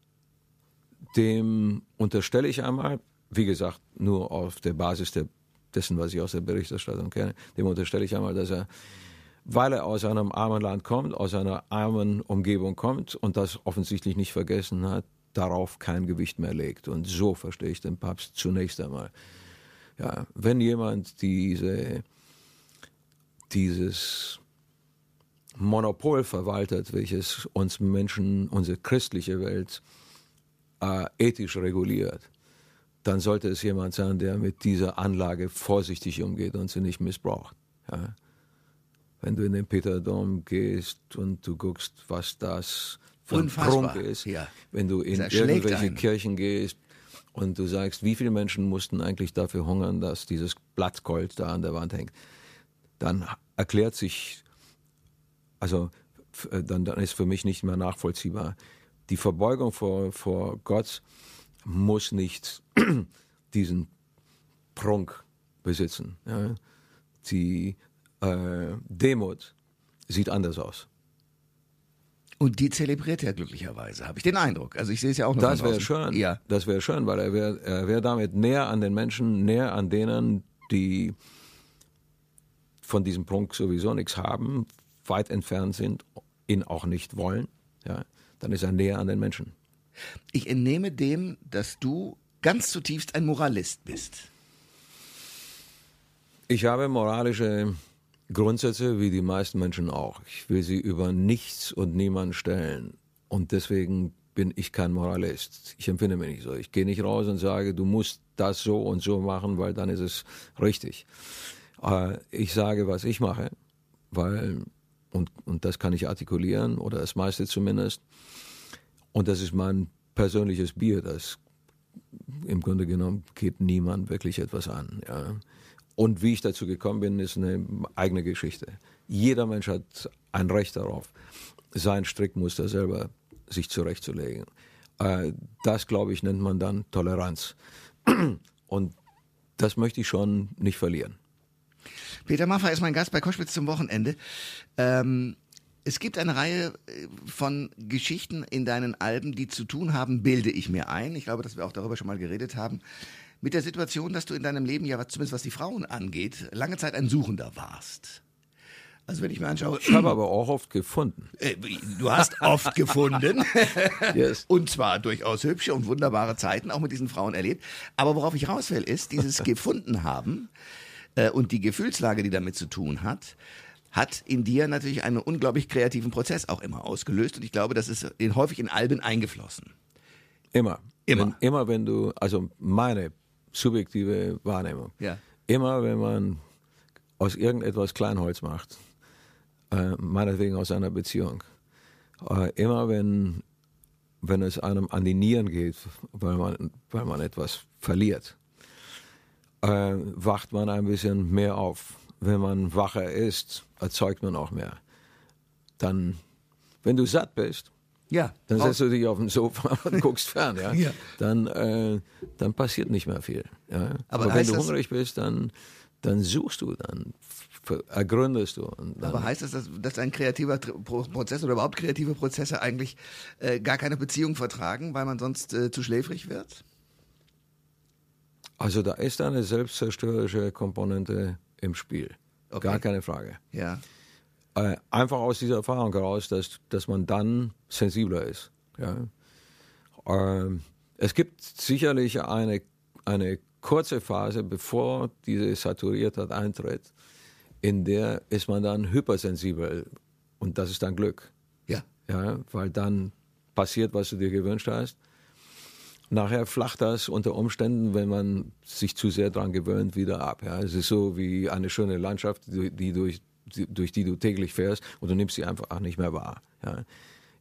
dem unterstelle ich einmal, wie gesagt, nur auf der Basis der, dessen, was ich aus der Berichterstattung kenne, dem unterstelle ich einmal, dass er, weil er aus einem armen Land kommt, aus einer armen Umgebung kommt und das offensichtlich nicht vergessen hat, darauf kein Gewicht mehr legt. Und so verstehe ich den Papst zunächst einmal. Ja, wenn jemand diese, dieses Monopol verwaltet, welches uns Menschen, unsere christliche Welt äh, ethisch reguliert, dann sollte es jemand sein, der mit dieser Anlage vorsichtig umgeht und sie nicht missbraucht. Ja. Wenn du in den Peterdom gehst und du guckst, was das für ein. Prunk ist, Ja. wenn du in irgendwelche einen. Kirchen gehst und du sagst, wie viele Menschen mussten eigentlich dafür hungern, dass dieses Blatt Gold da an der Wand hängt, dann erklärt sich, also äh, dann, dann ist für mich nicht mehr nachvollziehbar. Die Verbeugung vor, vor Gott muss nicht diesen Prunk besitzen. Ja. Die äh, Demut sieht anders aus. Und die zelebriert er glücklicherweise, habe ich den Eindruck. Also ich sehe es ja auch noch Das wäre schön. Ja. Das wäre schön, weil er wäre er wär damit näher an den Menschen, näher an denen, die von diesem Prunk sowieso nichts haben, weit entfernt sind, ihn auch nicht wollen. Ja, dann ist er näher an den Menschen. Ich entnehme dem, dass du ganz zutiefst ein Moralist bist. Ich habe moralische Grundsätze, wie die meisten Menschen auch. Ich will sie über nichts und niemanden stellen. Und deswegen bin ich kein Moralist. Ich empfinde mich nicht so. Ich gehe nicht raus und sage, du musst das so und so machen, weil dann ist es richtig. Äh, Ich sage, was ich mache, weil, und, und das kann ich artikulieren, oder das meiste zumindest. Und das ist mein persönliches Bier, das im Grunde genommen geht niemand wirklich etwas an. Ja. Und wie ich dazu gekommen bin, ist eine eigene Geschichte. Jeder Mensch hat ein Recht darauf, sein Strickmuster selber sich zurechtzulegen. Äh, Das, glaube ich, nennt man dann Toleranz. Und das möchte ich schon nicht verlieren. Peter Maffay ist mein Gast bei Koschwitz zum Wochenende. Ähm, es gibt eine Reihe äh, von Geschichten in deinen Alben, die zu tun haben, bilde ich mir ein. Ich glaube, dass wir auch darüber schon mal geredet haben. Mit der Situation, dass du in deinem Leben ja, was- zumindest was die Frauen angeht, lange Zeit ein Suchender warst. Also wenn ich mir anschaue, Ich habe aber auch oft gefunden. äh, du hast oft gefunden. Yes. Und zwar durchaus hübsche und wunderbare Zeiten auch mit diesen Frauen erlebt. Aber worauf ich raus will, ist dieses gefunden haben äh, und die Gefühlslage, die damit zu tun hat, hat in dir natürlich einen unglaublich kreativen Prozess auch immer ausgelöst. Und ich glaube, das ist in, häufig in Alben eingeflossen. Immer. Immer. Wenn, immer wenn du, also meine subjektive Wahrnehmung. Ja. Immer wenn man aus irgendetwas Kleinholz macht, äh, meinetwegen aus einer Beziehung, äh, immer wenn, wenn es einem an die Nieren geht, weil man, weil man etwas verliert, äh, wacht man ein bisschen mehr auf. Wenn man wacher ist, erzeugt man auch mehr. Dann, wenn du satt bist, Ja. dann setzt du dich auf den Sofa und guckst fern, ja. Ja. Dann, äh, dann passiert nicht mehr viel. Ja. Aber Aber, wenn du hungrig bist, dann, dann suchst du, dann ergründest du. Aber heißt das, dass, dass ein kreativer Prozess oder überhaupt kreative Prozesse eigentlich äh, gar keine Beziehung vertragen, weil man sonst äh, zu schläfrig wird? also da ist eine selbstzerstörerische Komponente im Spiel. Okay. Gar keine Frage. Ja. Äh, einfach aus dieser Erfahrung heraus, dass, dass man dann sensibler ist. Ja. Ähm, es gibt sicherlich eine, eine kurze Phase, bevor diese Saturiertheit eintritt, in der ist man dann hypersensibel und das ist dann Glück. Ja. Ja, weil dann passiert, was du dir gewünscht hast. Nachher flacht das unter Umständen, wenn man sich zu sehr dran gewöhnt, wieder ab. Ja, es ist so wie eine schöne Landschaft, die, die durch, durch die du täglich fährst und du nimmst sie einfach auch nicht mehr wahr. Ja.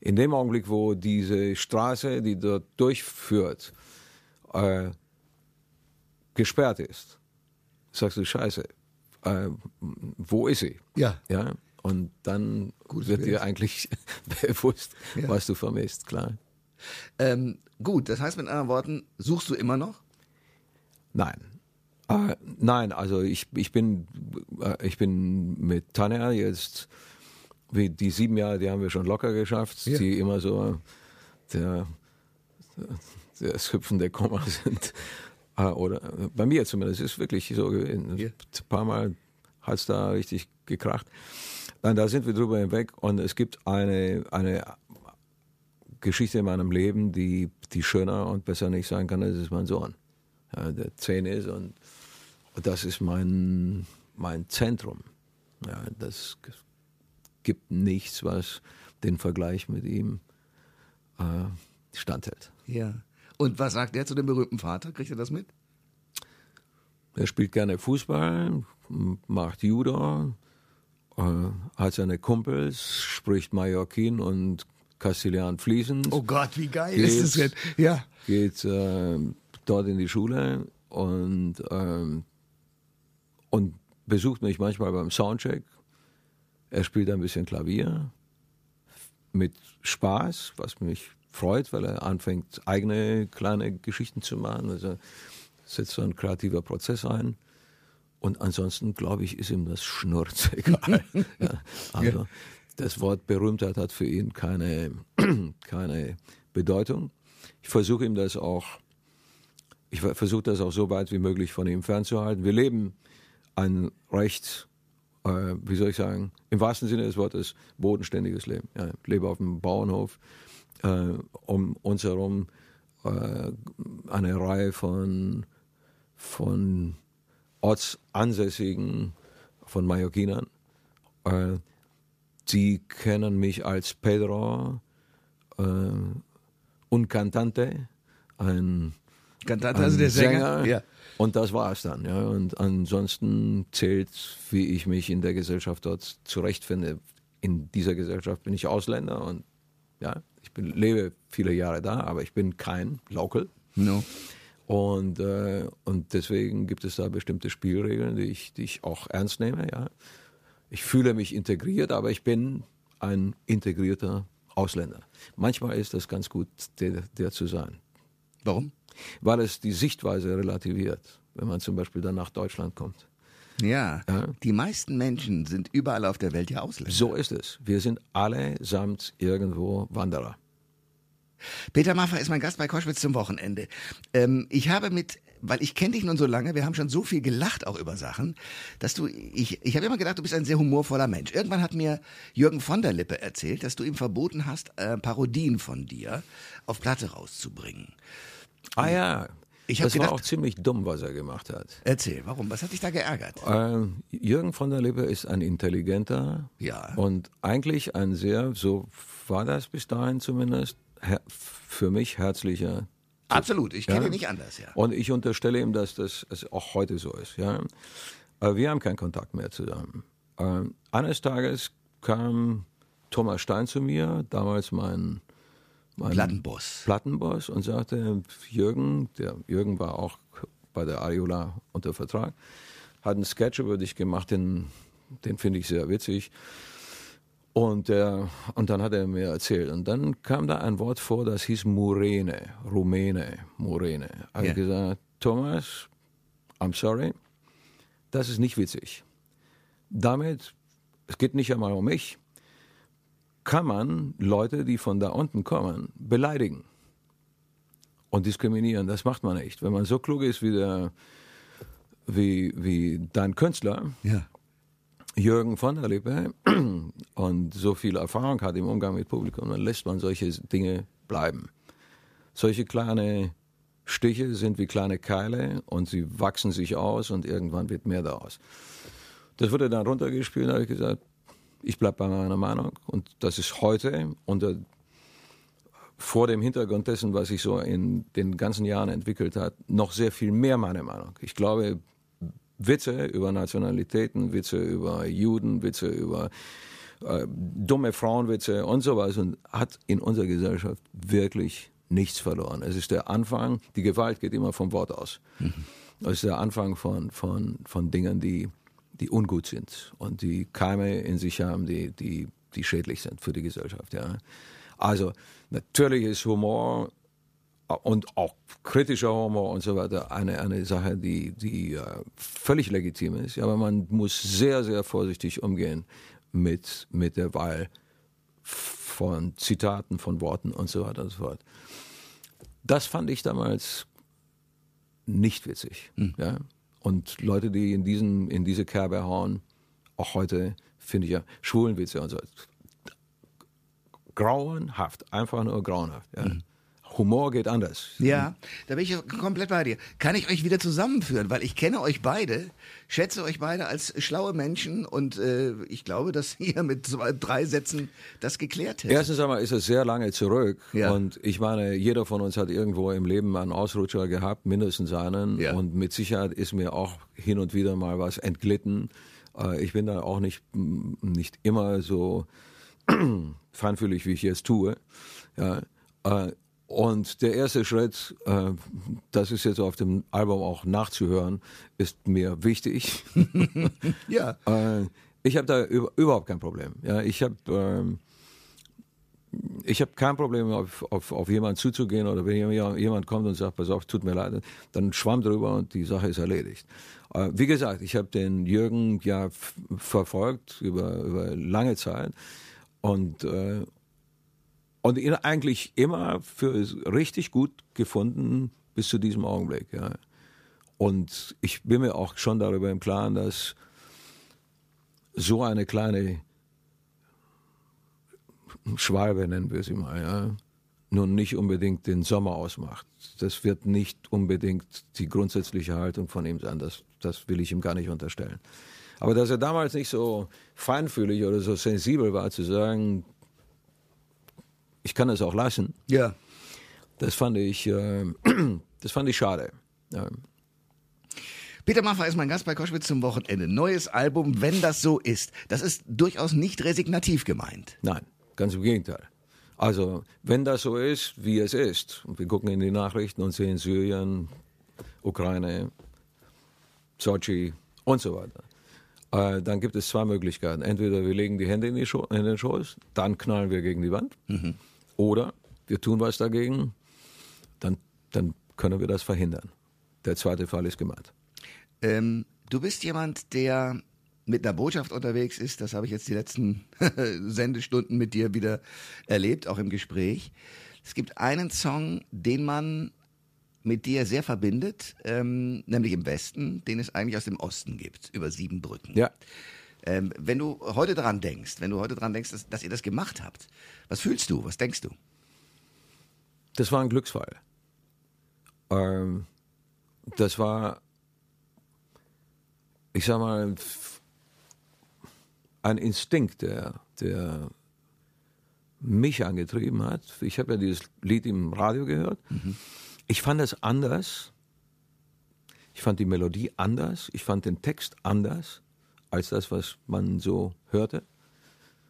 In dem Augenblick, wo diese Straße, die dort durchführt, äh, gesperrt ist, sagst du, scheiße, äh, wo ist sie? Ja. Ja, und dann Gutes wird dir eigentlich bewusst, Ja. was du vermisst, klar. Ähm, gut, das heißt mit anderen Worten, suchst du immer noch? Nein. Äh, nein, also ich, ich bin äh, ich bin mit Tanja jetzt wie die sieben Jahre, die haben wir schon locker geschafft, Ja. die immer so der, das Hüpfen der Komma sind. Äh, oder bei mir zumindest ist wirklich so gewesen. Ja. Ein paar Mal hat es da richtig gekracht. Nein, da sind wir drüber hinweg und es gibt eine, eine Geschichte in meinem Leben, die, die schöner und besser nicht sein kann, das ist mein Sohn, ja, der zehn ist und das ist mein, mein Zentrum. Ja, das gibt nichts, was den Vergleich mit ihm äh, standhält. Ja. Und was sagt er zu dem berühmten Vater? Kriegt er das mit? Er spielt gerne Fußball, macht Judo, äh, hat seine Kumpels, spricht Mallorquin und Castilian fließend. Oh Gott, wie geil geht, ist das denn? Ja. Geht äh, dort in die Schule und, ähm, und besucht mich manchmal beim Soundcheck. Er spielt ein bisschen Klavier mit Spaß, was mich freut, weil er anfängt, eigene kleine Geschichten zu machen. Also setzt so ein kreativer Prozess ein. Und ansonsten, glaube ich, ist ihm das Schnurz egal. ja, also, das Wort Berühmtheit hat für ihn keine, keine Bedeutung. Ich versuche ihm das auch, ich versuche das auch so weit wie möglich von ihm fernzuhalten. Wir leben ein recht, äh, wie soll ich sagen, im wahrsten Sinne des Wortes bodenständiges Leben. Ja, ich lebe auf einem Bauernhof, äh, um uns herum äh, eine Reihe von, von Ortsansässigen, von Mallorquinern. Äh, Sie kennen mich als Pedro äh, un Cantante, ein, Cantante, also der Sänger. Sänger. Ja. Und das war es dann. Ja. Und ansonsten zählt, wie ich mich in der Gesellschaft dort zurechtfinde. In dieser Gesellschaft bin ich Ausländer und ja, ich bin, lebe viele Jahre da, aber ich bin kein Local. No. Und, äh, und deswegen gibt es da bestimmte Spielregeln, die ich, die ich auch ernst nehme. Ja ich fühle mich integriert, aber ich bin ein integrierter Ausländer. Manchmal ist das ganz gut, der, der zu sein. Warum? Weil es die Sichtweise relativiert, wenn man zum Beispiel dann nach Deutschland kommt. Ja, ja, die meisten Menschen sind überall auf der Welt ja Ausländer. So ist es. Wir sind allesamt irgendwo Wanderer. Peter Maffay ist mein Gast bei Koschwitz zum Wochenende. Ähm, ich habe mit weil ich kenne dich nun so lange, wir haben schon so viel gelacht auch über Sachen, dass du, ich, ich habe immer gedacht, du bist ein sehr humorvoller Mensch. Irgendwann hat mir Jürgen von der Lippe erzählt, dass du ihm verboten hast, äh, Parodien von dir auf Platte rauszubringen. Ah ja, ich das gedacht, war auch ziemlich dumm, was er gemacht hat. Erzähl, warum? Was hat dich da geärgert? Äh, Jürgen von der Lippe ist ein intelligenter ja. und eigentlich ein sehr, so war das bis dahin zumindest, für mich herzlicher Absolut, ich kenne ja? ihn nicht anders, ja. Und ich unterstelle ihm, dass das auch heute so ist, ja. Aber wir haben keinen Kontakt mehr zusammen. Ähm, eines Tages kam Thomas Stein zu mir, damals mein, mein Plattenboss. Plattenboss und sagte, Jürgen, der Jürgen war auch bei der Ariola unter Vertrag, hat einen Sketch über dich gemacht, den, den finde ich sehr witzig. Und, äh, und dann hat er mir erzählt. Und dann kam da ein Wort vor, das hieß Murene, Rumäne, Murene. Habe yeah. gesagt, Thomas, I'm sorry, das ist nicht witzig. Damit, es geht nicht einmal um mich, kann man Leute, die von da unten kommen, beleidigen und diskriminieren. Das macht man nicht. Wenn man so klug ist wie, der, wie, wie dein Künstler, ja. Jürgen von der Lippe und so viel Erfahrung hat im Umgang mit Publikum, dann lässt man solche Dinge bleiben. Solche kleine Stiche sind wie kleine Keile und sie wachsen sich aus und irgendwann wird mehr daraus. Das wurde dann runtergespielt, habe ich gesagt, ich bleibe bei meiner Meinung und das ist heute unter vor dem Hintergrund dessen, was sich so in den ganzen Jahren entwickelt hat, noch sehr viel mehr meine Meinung. Ich glaube, Witze über Nationalitäten, Witze über Juden, Witze über äh, dumme Frauenwitze und sowas und hat in unserer Gesellschaft wirklich nichts verloren. Es ist der Anfang, die Gewalt geht immer vom Wort aus. Mhm. Es ist der Anfang von, von, von Dingen, die, die ungut sind und die Keime in sich haben, die, die, die schädlich sind für die Gesellschaft. Ja. Also natürlich ist Humor und auch kritischer Humor und so weiter eine, eine Sache, die, die uh, völlig legitim ist. Aber man muss sehr, sehr vorsichtig umgehen mit, mit der Wahl von Zitaten, von Worten und so weiter und so fort. Das fand ich damals nicht witzig. Hm. Ja? Und Leute, die in, diesen, in diese Kerbe hauen, auch heute finde ich ja Schwulenwitze und so. Grauenhaft, einfach nur grauenhaft. Ja? Hm. Humor geht anders. Ja, da bin ich komplett bei dir. Kann ich euch wieder zusammenführen, weil ich kenne euch beide, schätze euch beide als schlaue Menschen und äh, ich glaube, dass ihr mit zwei, drei Sätzen das geklärt hättet. Erstens einmal ist es sehr lange zurück ja. und ich meine, jeder von uns hat irgendwo im Leben einen Ausrutscher gehabt, mindestens einen ja. und mit Sicherheit ist mir auch hin und wieder mal was entglitten. Äh, ich bin da auch nicht, nicht immer so feinfühlig, wie ich jetzt tue. Ja, äh, und der erste Schritt, äh, das ist jetzt auf dem Album auch nachzuhören, ist mir wichtig. ja. Äh, ich habe da überhaupt kein Problem. Ja, ich habe ähm, ich habe kein Problem, auf, auf, auf jemanden zuzugehen oder wenn jemand kommt und sagt, pass auf, tut mir leid, dann schwamm drüber und die Sache ist erledigt. Äh, wie gesagt, ich habe den Jürgen ja verfolgt über, über lange Zeit und, äh, und ihn eigentlich immer für richtig gut gefunden bis zu diesem Augenblick. Ja. Und ich bin mir auch schon darüber im Klaren, dass so eine kleine Schwalbe, nennen wir sie mal, ja, nun nicht unbedingt den Sommer ausmacht. Das wird nicht unbedingt die grundsätzliche Haltung von ihm sein. Das, das will ich ihm gar nicht unterstellen. Aber dass er damals nicht so feinfühlig oder so sensibel war, zu sagen, ich kann das auch lassen. Ja. Das fand ich, äh, das fand ich schade. Ja. Peter Maffay ist mein Gast bei Koschwitz zum Wochenende. Neues Album, wenn das so ist. Das ist durchaus nicht resignativ gemeint. Nein, ganz im Gegenteil. Also, wenn das so ist, wie es ist, und wir gucken in die Nachrichten und sehen Syrien, Ukraine, Sochi und so weiter, äh, dann gibt es zwei Möglichkeiten. Entweder wir legen die Hände in, die in den Schoß, dann knallen wir gegen die Wand, mhm. Oder wir tun was dagegen, dann, dann können wir das verhindern. Der zweite Fall ist gemeint. Ähm, du bist jemand, der mit einer Botschaft unterwegs ist. Das habe ich jetzt die letzten Sendestunden mit dir wieder erlebt, auch im Gespräch. Es gibt einen Song, den man mit dir sehr verbindet, ähm, nämlich im Westen, den es eigentlich aus dem Osten gibt, über sieben Brücken. Ja. Ähm, wenn du heute daran denkst, wenn du heute daran denkst, dass, dass ihr das gemacht habt, was fühlst du, was denkst du? Das war ein Glücksfall. Ähm, das war, ich sag mal, ein Instinkt, der, der mich angetrieben hat. Ich habe ja dieses Lied im Radio gehört. Mhm. Ich fand es anders. Ich fand die Melodie anders. Ich fand den Text anders als das, was man so hörte.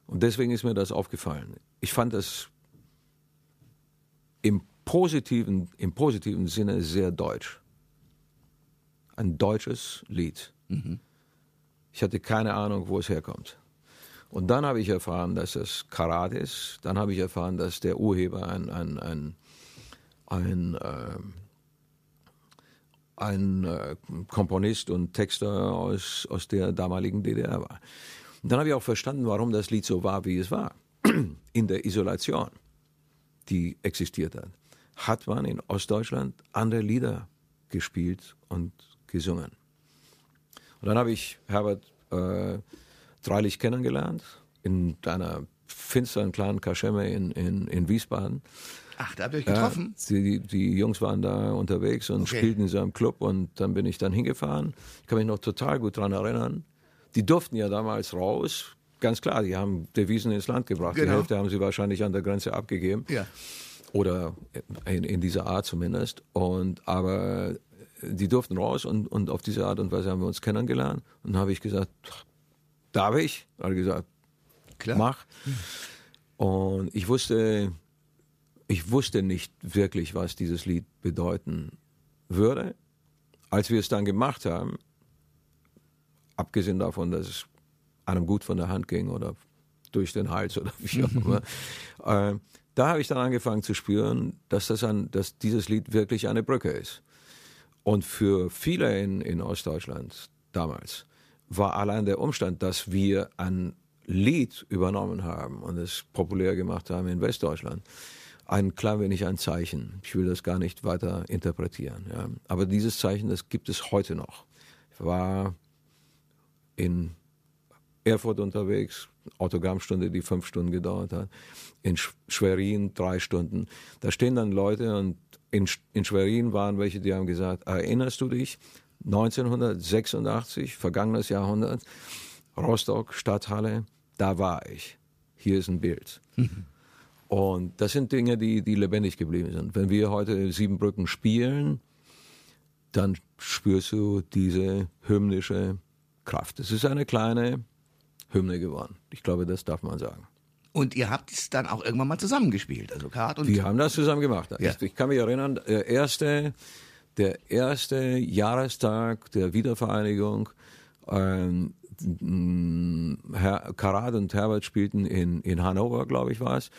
Und deswegen ist mir das aufgefallen. Ich fand das im positiven, im positiven Sinne sehr deutsch. Ein deutsches Lied. Mhm. Ich hatte keine Ahnung, wo es herkommt. Und dann habe ich erfahren, dass es Karat ist. Dann habe ich erfahren, dass der Urheber ein, ein, ein, ein, äh, ein äh, Komponist und Texter aus, aus der damaligen DDR war. Und dann habe ich auch verstanden, warum das Lied so war, wie es war. In der Isolation, die existiert hat, hat man in Ostdeutschland andere Lieder gespielt und gesungen. Und dann habe ich Herbert äh, Dreilich kennengelernt, in einer finsteren kleinen Kaschemme in, in, in Wiesbaden. Ach, da habt ihr euch getroffen? Ja, die, die Jungs waren da unterwegs und okay. spielten in so einem Club und dann bin ich dann hingefahren. Ich kann mich noch total gut daran erinnern. Die durften ja damals raus. Ganz klar, die haben Devisen ins Land gebracht. Genau. Die Hälfte haben sie wahrscheinlich an der Grenze abgegeben. Ja. Oder in, in dieser Art zumindest. Und aber die durften raus und, und auf diese Art und Weise haben wir uns kennengelernt. Und habe ich gesagt, darf ich? Hat gesagt, Klar. mach. Und ich wusste, ich wusste nicht wirklich, was dieses Lied bedeuten würde. Als wir es dann gemacht haben, abgesehen davon, dass es einem gut von der Hand ging oder durch den Hals oder wie auch immer, äh, da habe ich dann angefangen zu spüren, dass, das ein, dass dieses Lied wirklich eine Brücke ist. Und für viele in, in Ostdeutschland damals war allein der Umstand, dass wir ein Lied übernommen haben und es populär gemacht haben in Westdeutschland, ein klein wenig ein Zeichen. Ich will das gar nicht weiter interpretieren. Ja. Aber dieses Zeichen, das gibt es heute noch. Ich war in Erfurt unterwegs, Autogrammstunde, die fünf Stunden gedauert hat. In Schwerin drei Stunden. Da stehen dann Leute und in, in Schwerin waren welche, die haben gesagt, erinnerst du dich? 1986, vergangenes Jahrhundert, Rostock, Stadthalle, da war ich. Hier ist ein Bild. Mhm. Und das sind Dinge, die, die lebendig geblieben sind. Wenn wir heute Siebenbrücken spielen, dann spürst du diese hymnische Kraft. Es ist eine kleine Hymne geworden. Ich glaube, das darf man sagen. Und ihr habt es dann auch irgendwann mal zusammengespielt, also Kart und. Wir haben das zusammen gemacht. Ja. Ich, ich kann mich erinnern, der erste, der erste Jahrestag der Wiedervereinigung, ähm, Herr Karat und Herbert spielten in, in Hannover, glaube ich, war es.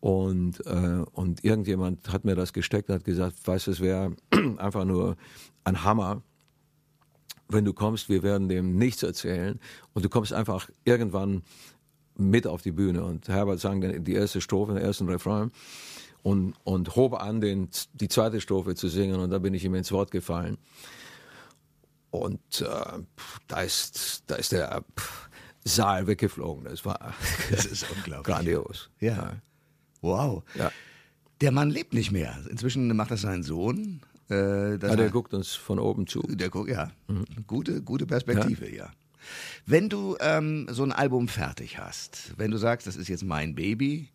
Und, äh, und irgendjemand hat mir das gesteckt und hat gesagt, weißt du, es wäre einfach nur ein Hammer, wenn du kommst, wir werden dem nichts erzählen und du kommst einfach irgendwann mit auf die Bühne. Und Herbert sang dann die erste Strophe, den ersten Refrain und, und hob an, den, die zweite Strophe zu singen und da bin ich ihm ins Wort gefallen. Und äh, da, ist, da ist der Saal weggeflogen. Das war Das ist unglaublich. grandios. Ja. Wow. Ja. Der Mann lebt nicht mehr. Inzwischen macht das sein Sohn. Äh, Ja, der heißt- guckt uns von oben zu. Der guckt, ja. Gute, gute Perspektive, ja. Wenn du ähm, so ein Album fertig hast, wenn du sagst, das ist jetzt mein Baby,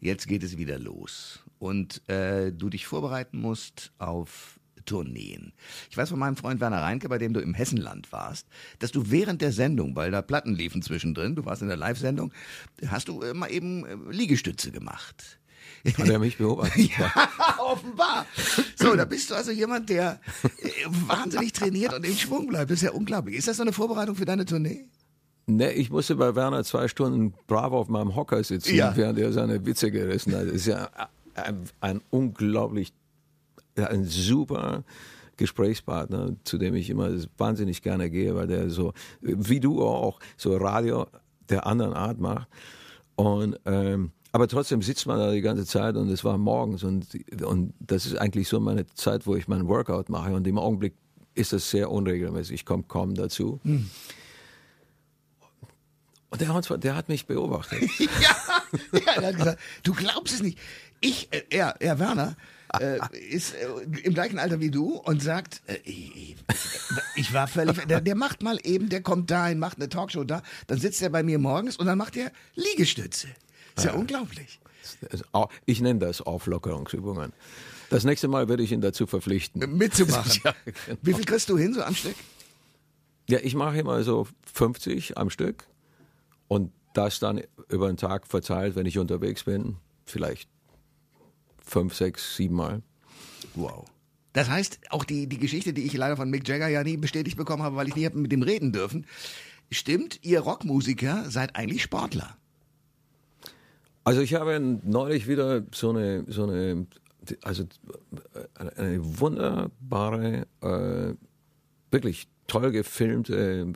jetzt geht es wieder los und äh, du dich vorbereiten musst auf Tourneen. Ich weiß von meinem Freund Werner Reinke, bei dem du im Hessenland warst, dass du während der Sendung, weil da Platten liefen zwischendrin, du warst in der Live-Sendung, hast du äh, mal eben äh, Liegestütze gemacht. Hat er mich beobachtet? Ja, offenbar. So, da bist du also jemand, der äh, wahnsinnig trainiert und im Schwung bleibt. Das ist ja unglaublich. Ist das so eine Vorbereitung für deine Tournee? Ne, ich musste bei Werner zwei Stunden brav auf meinem Hocker sitzen, Ja. während er seine Witze gerissen hat. Das ist ja ein, ein unglaublich, ein super Gesprächspartner, zu dem ich immer wahnsinnig gerne gehe, weil der so, wie du auch, so Radio der anderen Art macht. Und, ähm, aber trotzdem sitzt man da die ganze Zeit und es war morgens und, und das ist eigentlich so meine Zeit, wo ich meinen Workout mache und im Augenblick ist das sehr unregelmäßig. Ich komme kaum dazu. Und der, Hans, der hat mich beobachtet. ja, ja, er hat gesagt, du glaubst es nicht. Ich, äh, er, er Werner, äh, ist äh, im gleichen Alter wie du und sagt, äh, ich, ich, war völlig, der, der macht mal eben, der kommt dahin, macht eine Talkshow da, dann sitzt er bei mir morgens und dann macht er Liegestütze. Ist ja, unglaublich. Ich nenne das Auflockerungsübungen. Das nächste Mal werde ich ihn dazu verpflichten. Mitzumachen. Ja, genau. Wie viel kriegst du hin so am Stück? Ja, ich mache immer so 50 am Stück und das dann über den Tag verteilt, wenn ich unterwegs bin, vielleicht fünf, sechs, sieben Mal. Wow. Das heißt, auch die, die Geschichte, die ich leider von Mick Jagger ja nie bestätigt bekommen habe, weil ich nie habe mit ihm reden dürfen, stimmt, ihr Rockmusiker seid eigentlich Sportler. Also ich habe neulich wieder so eine, so eine, also eine, eine wunderbare, äh, wirklich toll gefilmte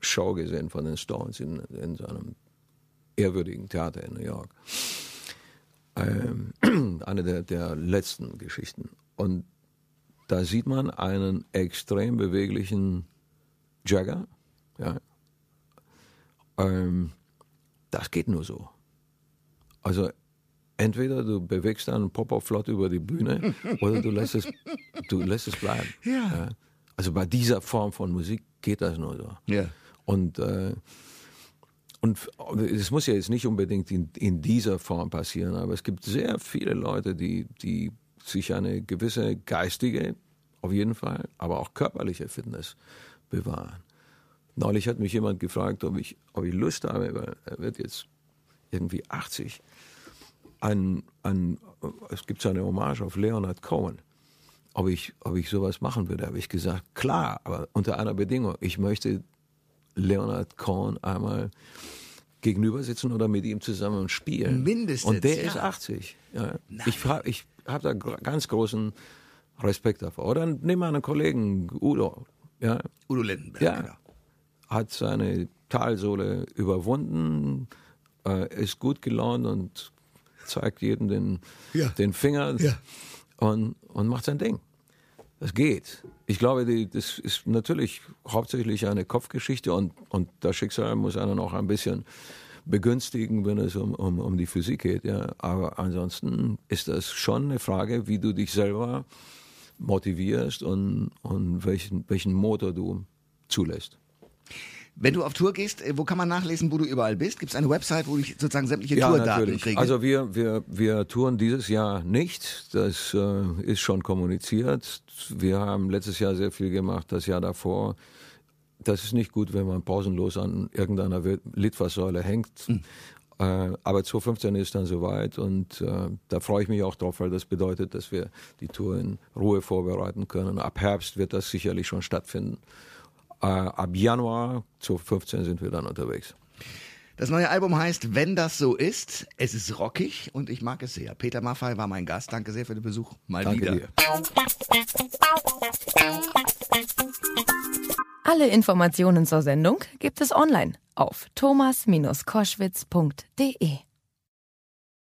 Show gesehen von den Stones in, in so einem ehrwürdigen Theater in New York. Ähm, eine der, der letzten Geschichten. Und da sieht man einen extrem beweglichen Jagger. Ja. Ähm, das geht nur so. Also entweder du bewegst einen Popper flott über die Bühne oder du lässt es, du lässt es bleiben. Ja. Also bei dieser Form von Musik geht das nur so. Ja. Und, äh, und es muss ja jetzt nicht unbedingt in, in dieser Form passieren, aber es gibt sehr viele Leute, die, die sich eine gewisse geistige, auf jeden Fall, aber auch körperliche Fitness bewahren. Neulich hat mich jemand gefragt, ob ich, ob ich Lust habe, weil er wird jetzt irgendwie 80. Ein, ein, es gibt so eine Hommage auf Leonard Cohen. Ob ich, ob ich sowas machen würde, habe ich gesagt, klar, aber unter einer Bedingung. Ich möchte Leonard Cohen einmal gegenüber sitzen oder mit ihm zusammen spielen. Mindestens, Und der ja. ist 80. Ja. Ich, ich habe da ganz großen Respekt davor. Oder nimm mal einen Kollegen, Udo. Ja, Udo Lindenberg. ja, genau. hat seine Talsohle überwunden, äh, ist gut gelaunt und zeigt jedem den, Ja. den Finger und, und macht sein Ding. Das geht. Ich glaube, die, das ist natürlich hauptsächlich eine Kopfgeschichte und, und das Schicksal muss einen auch ein bisschen begünstigen, wenn es um, um, um die Physik geht. Ja. Aber ansonsten ist das schon eine Frage, wie du dich selber motivierst und, und welchen, welchen Motor du zulässt. Wenn du auf Tour gehst, äh, wo kann man nachlesen, wo du überall bist? Gibt es eine Website, wo ich sozusagen sämtliche Tourdaten kriege? Also wir, wir, wir touren dieses Jahr nicht. Das äh, ist schon kommuniziert. Wir haben letztes Jahr sehr viel gemacht, das Jahr davor. das ist nicht gut, wenn man pausenlos an irgendeiner Litfaßsäule hängt. Mhm. Äh, aber 2015 ist dann soweit und äh, da freue ich mich auch drauf, weil das bedeutet, dass wir die Tour in Ruhe vorbereiten können. Ab Herbst wird das sicherlich schon stattfinden. Äh, ab Januar 2015 sind wir dann unterwegs. Das neue Album heißt Wenn das so ist. Es ist rockig und ich mag es sehr. Peter Maffay war mein Gast. Danke sehr für den Besuch. Mal Danke wieder. Dir. Alle Informationen zur Sendung gibt es online auf thomas-koschwitz.de.